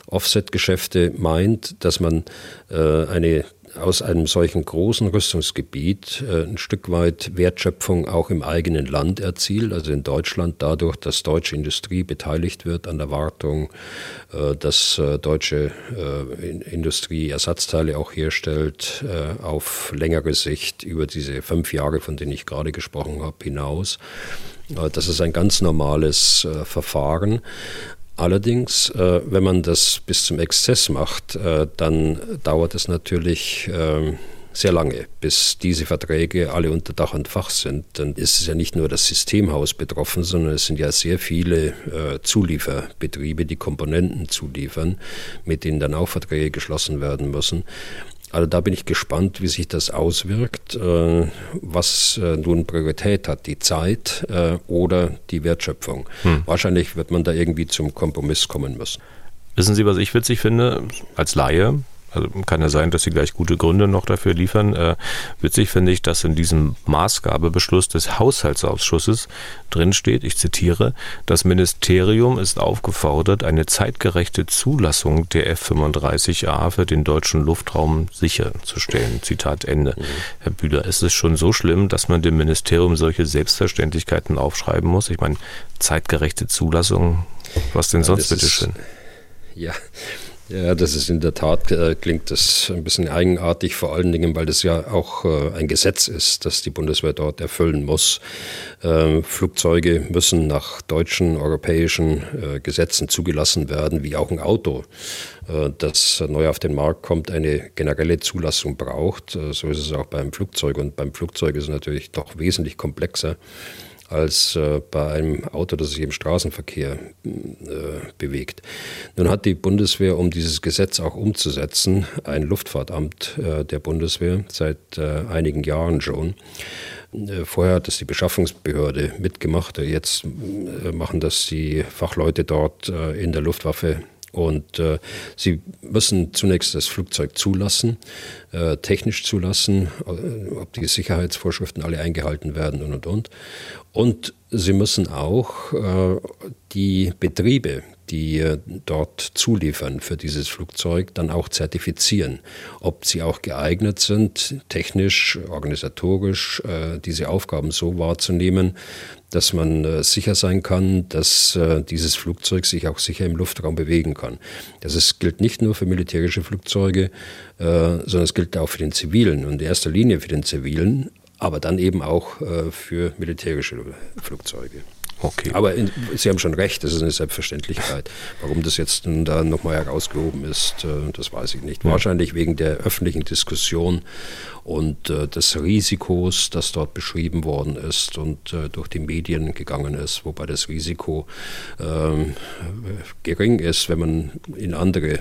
Offset-Geschäfte meint, dass man äh, eine aus einem solchen großen Rüstungsgebiet äh, ein Stück weit Wertschöpfung auch im eigenen Land erzielt, also in Deutschland dadurch, dass deutsche Industrie beteiligt wird an der Wartung, äh, dass äh, deutsche Industrie Ersatzteile auch herstellt auf längere Sicht über diese fünf Jahre, von denen ich gerade gesprochen habe, hinaus. Das ist ein ganz normales Verfahren. Allerdings, äh, wenn man das bis zum Exzess macht, äh, dann dauert es natürlich äh, sehr lange, bis diese Verträge alle unter Dach und Fach sind. Dann ist es ja nicht nur das Systemhaus betroffen, sondern es sind ja sehr viele äh, Zulieferbetriebe, die Komponenten zuliefern, mit denen dann auch Verträge geschlossen werden müssen. Also da bin ich gespannt, wie sich das auswirkt, äh, was äh, nun Priorität hat, die Zeit äh, oder die Wertschöpfung. Hm. Wahrscheinlich wird man da irgendwie zum Kompromiss kommen müssen. Wissen Sie, was ich witzig finde als Laie? Also kann ja sein, dass sie gleich gute Gründe noch dafür liefern. Äh, witzig finde ich, dass in diesem Maßgabebeschluss des Haushaltsausschusses drinsteht, ich zitiere, das Ministerium ist aufgefordert, eine zeitgerechte Zulassung der F-35A für den deutschen Luftraum sicherzustellen. Zitat Ende. Mhm. Herr Bühler, ist es schon so schlimm, dass man dem Ministerium solche Selbstverständlichkeiten aufschreiben muss? Ich meine, zeitgerechte Zulassung, was denn sonst, ja, bitteschön? Ja, ja, das ist in der Tat, äh, klingt das ein bisschen eigenartig, vor allen Dingen, weil das ja auch äh, ein Gesetz ist, das die Bundeswehr dort erfüllen muss. Äh, Flugzeuge müssen nach deutschen, europäischen äh, Gesetzen zugelassen werden, wie auch ein Auto, äh, das neu auf den Markt kommt, eine generelle Zulassung braucht. Äh, so ist es auch beim Flugzeug und beim Flugzeug ist es natürlich doch wesentlich komplexer als äh, bei einem Auto, das sich im Straßenverkehr äh, bewegt. Nun hat die Bundeswehr, um dieses Gesetz auch umzusetzen, ein Luftfahrtamt äh, der Bundeswehr seit einigen Jahren schon. Vorher hat das die Beschaffungsbehörde mitgemacht, jetzt machen das die Fachleute dort in der Luftwaffe und äh, sie müssen zunächst das Flugzeug zulassen, äh, technisch zulassen, äh, ob die Sicherheitsvorschriften alle eingehalten werden und und und. Und sie müssen auch äh, die Betriebe, die äh, dort zuliefern für dieses Flugzeug, dann auch zertifizieren, ob sie auch geeignet sind, technisch, organisatorisch äh, diese Aufgaben so wahrzunehmen, dass man äh, sicher sein kann, dass dieses Flugzeug sich auch sicher im Luftraum bewegen kann. Das gilt nicht nur für militärische Flugzeuge, sondern es gilt auch für den zivilen und in erster Linie für den zivilen, aber dann eben auch für militärische Flugzeuge. Okay. Aber in, Sie haben schon recht, das ist eine Selbstverständlichkeit. Warum das jetzt da nochmal herausgehoben ist, äh, das weiß ich nicht. Wahrscheinlich wegen der öffentlichen Diskussion und äh, des Risikos, das dort beschrieben worden ist und äh, durch die Medien gegangen ist, wobei das Risiko ähm, gering ist, wenn man in andere äh,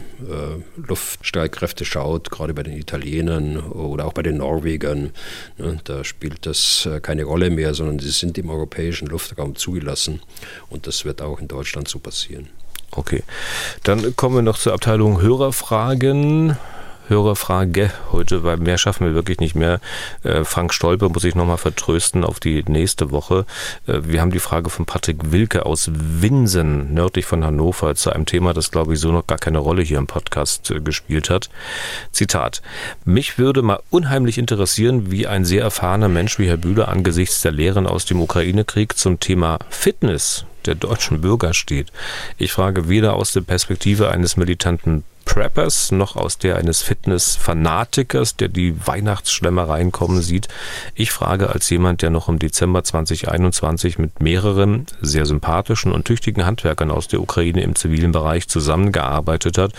Luftstreitkräfte schaut, gerade bei den Italienern oder auch bei den Norwegern. Ne, da spielt das äh, keine Rolle mehr, sondern sie sind im europäischen Luftraum zugelassen und das wird auch in Deutschland so passieren. Okay, dann kommen wir noch zur Abteilung Hörerfragen. Hörerfrage heute, weil mehr schaffen wir wirklich nicht mehr. Äh, Frank Stolpe muss ich nochmal vertrösten auf die nächste Woche. Äh, wir haben die Frage von Patrick Wilke aus Winsen, nördlich von Hannover, zu einem Thema, das glaube ich so noch gar keine Rolle hier im Podcast äh, gespielt hat. Zitat. Mich würde mal unheimlich interessieren, wie ein sehr erfahrener Mensch wie Herr Bühler angesichts der Lehren aus dem Ukraine-Krieg zum Thema Fitness der deutschen Bürger steht. Ich frage weder aus der Perspektive eines militanten Preppers noch aus der eines Fitness-Fanatikers, der die Weihnachtsschlemmereien kommen sieht. Ich frage als jemand, der noch im Dezember 2021 mit mehreren sehr sympathischen und tüchtigen Handwerkern aus der Ukraine im zivilen Bereich zusammengearbeitet hat,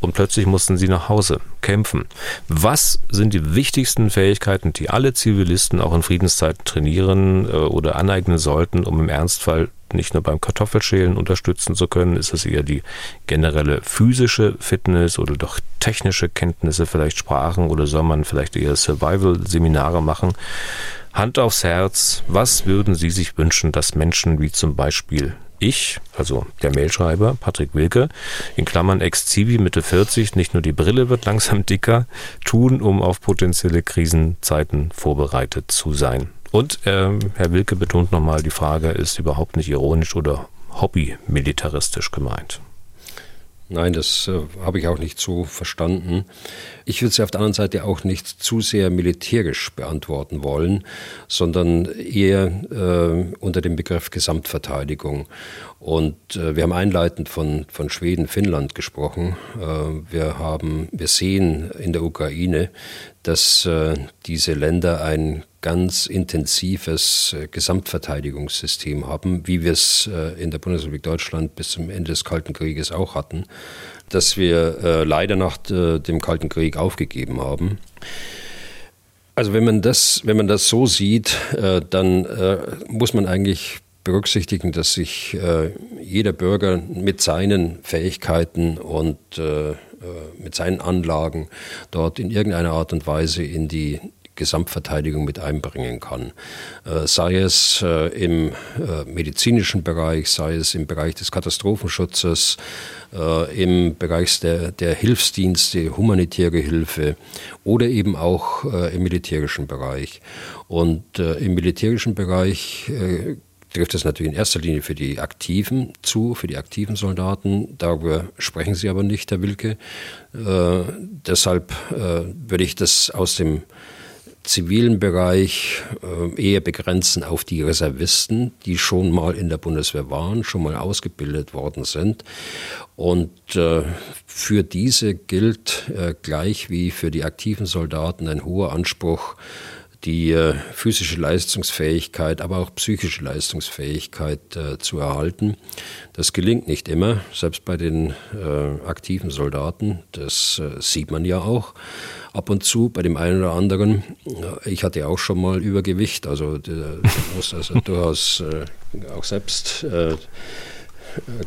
und plötzlich mussten sie nach Hause kämpfen. Was sind die wichtigsten Fähigkeiten, die alle Zivilisten auch in Friedenszeiten trainieren äh, oder aneignen sollten, um im Ernstfall nicht nur beim Kartoffelschälen unterstützen zu können, ist es eher die generelle physische Fitness oder doch technische Kenntnisse, vielleicht Sprachen oder soll man vielleicht eher Survival-Seminare machen? Hand aufs Herz, was würden Sie sich wünschen, dass Menschen wie zum Beispiel ich, also der Mailschreiber Patrick Wilke, in Klammern ex-Zivi Mitte 40, nicht nur die Brille wird langsam dicker, tun, um auf potenzielle Krisenzeiten vorbereitet zu sein? Und ähm, Herr Wilke betont nochmal, die Frage ist überhaupt nicht ironisch oder hobbymilitaristisch gemeint. Nein, das äh, habe ich auch nicht so verstanden. Ich würde sie auf der anderen Seite auch nicht zu sehr militärisch beantworten wollen, sondern eher äh, unter dem Begriff Gesamtverteidigung. Und äh, wir haben einleitend von, von Schweden, Finnland gesprochen. Äh, wir, haben, wir sehen in der Ukraine, dass äh, diese Länder ein ganz intensives äh, Gesamtverteidigungssystem haben, wie wir es äh, in der Bundesrepublik Deutschland bis zum Ende des Kalten Krieges auch hatten, das wir leider nach dem Kalten Krieg aufgegeben haben. Also wenn man das, wenn man das so sieht, dann muss man eigentlich berücksichtigen, dass sich jeder Bürger mit seinen Fähigkeiten und mit seinen Anlagen dort in irgendeiner Art und Weise in die Gesamtverteidigung mit einbringen kann. Äh, sei es äh, im äh, medizinischen Bereich, sei es im Bereich des Katastrophenschutzes, im Bereich der, der Hilfsdienste, humanitäre Hilfe oder eben auch im militärischen Bereich. Und im militärischen Bereich trifft es natürlich in erster Linie für die Aktiven zu, für die aktiven Soldaten. Darüber sprechen Sie aber nicht, Herr Wilke. Äh, deshalb äh, würde ich das aus dem zivilen Bereich äh, eher begrenzen auf die Reservisten, die schon mal in der Bundeswehr waren, schon mal ausgebildet worden sind. Und äh, für diese gilt äh, gleich wie für die aktiven Soldaten ein hoher Anspruch, die äh, physische Leistungsfähigkeit, aber auch psychische Leistungsfähigkeit äh, zu erhalten. Das gelingt nicht immer, selbst bei den äh, aktiven Soldaten. Das sieht man ja auch ab und zu bei dem einen oder anderen. Ich hatte auch schon mal Übergewicht, also muss also durchaus auch selbst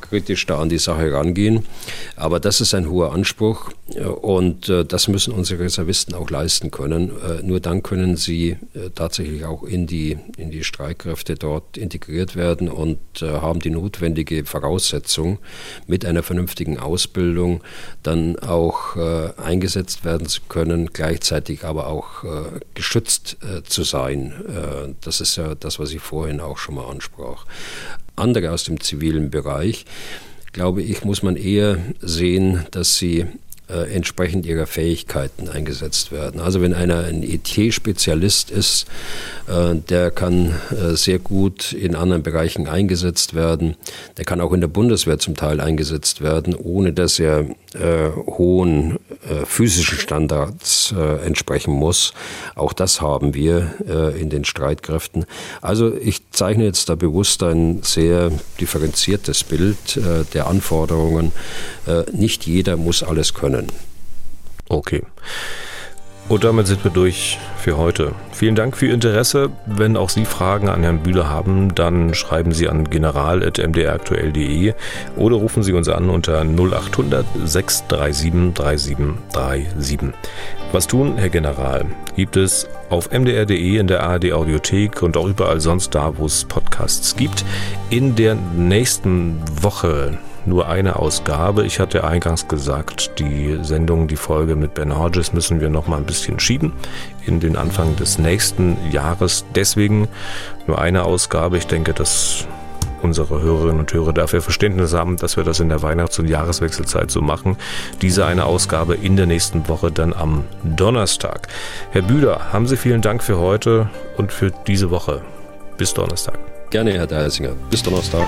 kritisch da an die Sache rangehen. Aber das ist ein hoher Anspruch äh, und äh, das müssen unsere Reservisten auch leisten können. Äh, nur dann können sie tatsächlich auch in die, in die Streitkräfte dort integriert werden und haben die notwendige Voraussetzung, mit einer vernünftigen Ausbildung dann auch eingesetzt werden zu können, gleichzeitig aber auch geschützt zu sein. Das ist ja das, was ich vorhin auch schon mal ansprach andere aus dem zivilen Bereich, glaube ich, muss man eher sehen, dass sie äh, entsprechend ihrer Fähigkeiten eingesetzt werden. Also wenn einer ein ET-Spezialist ist, äh, der kann äh, sehr gut in anderen Bereichen eingesetzt werden. Der kann auch in der Bundeswehr zum Teil eingesetzt werden, ohne dass er äh, hohen äh, physischen Standards äh, entsprechen muss. Auch das haben wir in den Streitkräften. Also ich zeichne jetzt da bewusst ein sehr differenziertes Bild der Anforderungen. nicht jeder muss alles können. Okay. Und damit sind wir durch für heute. Vielen Dank für Ihr Interesse. Wenn auch Sie Fragen an Herrn Bühler haben, dann schreiben Sie an general.mdraktuell.de oder rufen Sie uns an unter 0800 637 3737. Was tun, Herr General, gibt es auf mdr.de, in der ARD Audiothek und auch überall sonst da, wo es Podcasts gibt. In der nächsten Woche nur eine Ausgabe. Ich hatte eingangs gesagt, die Sendung, die Folge mit Ben Hodges müssen wir noch mal ein bisschen schieben in den Anfang des nächsten Jahres. Deswegen nur eine Ausgabe. Ich denke, dass unsere Hörerinnen und Hörer dafür Verständnis haben, dass wir das in der Weihnachts- und Jahreswechselzeit so machen. Diese eine Ausgabe in der nächsten Woche dann am Donnerstag. Herr Bühler, haben Sie vielen Dank für heute und für diese Woche. Bis Donnerstag. Gerne, Herr Deisinger. Bis Donnerstag.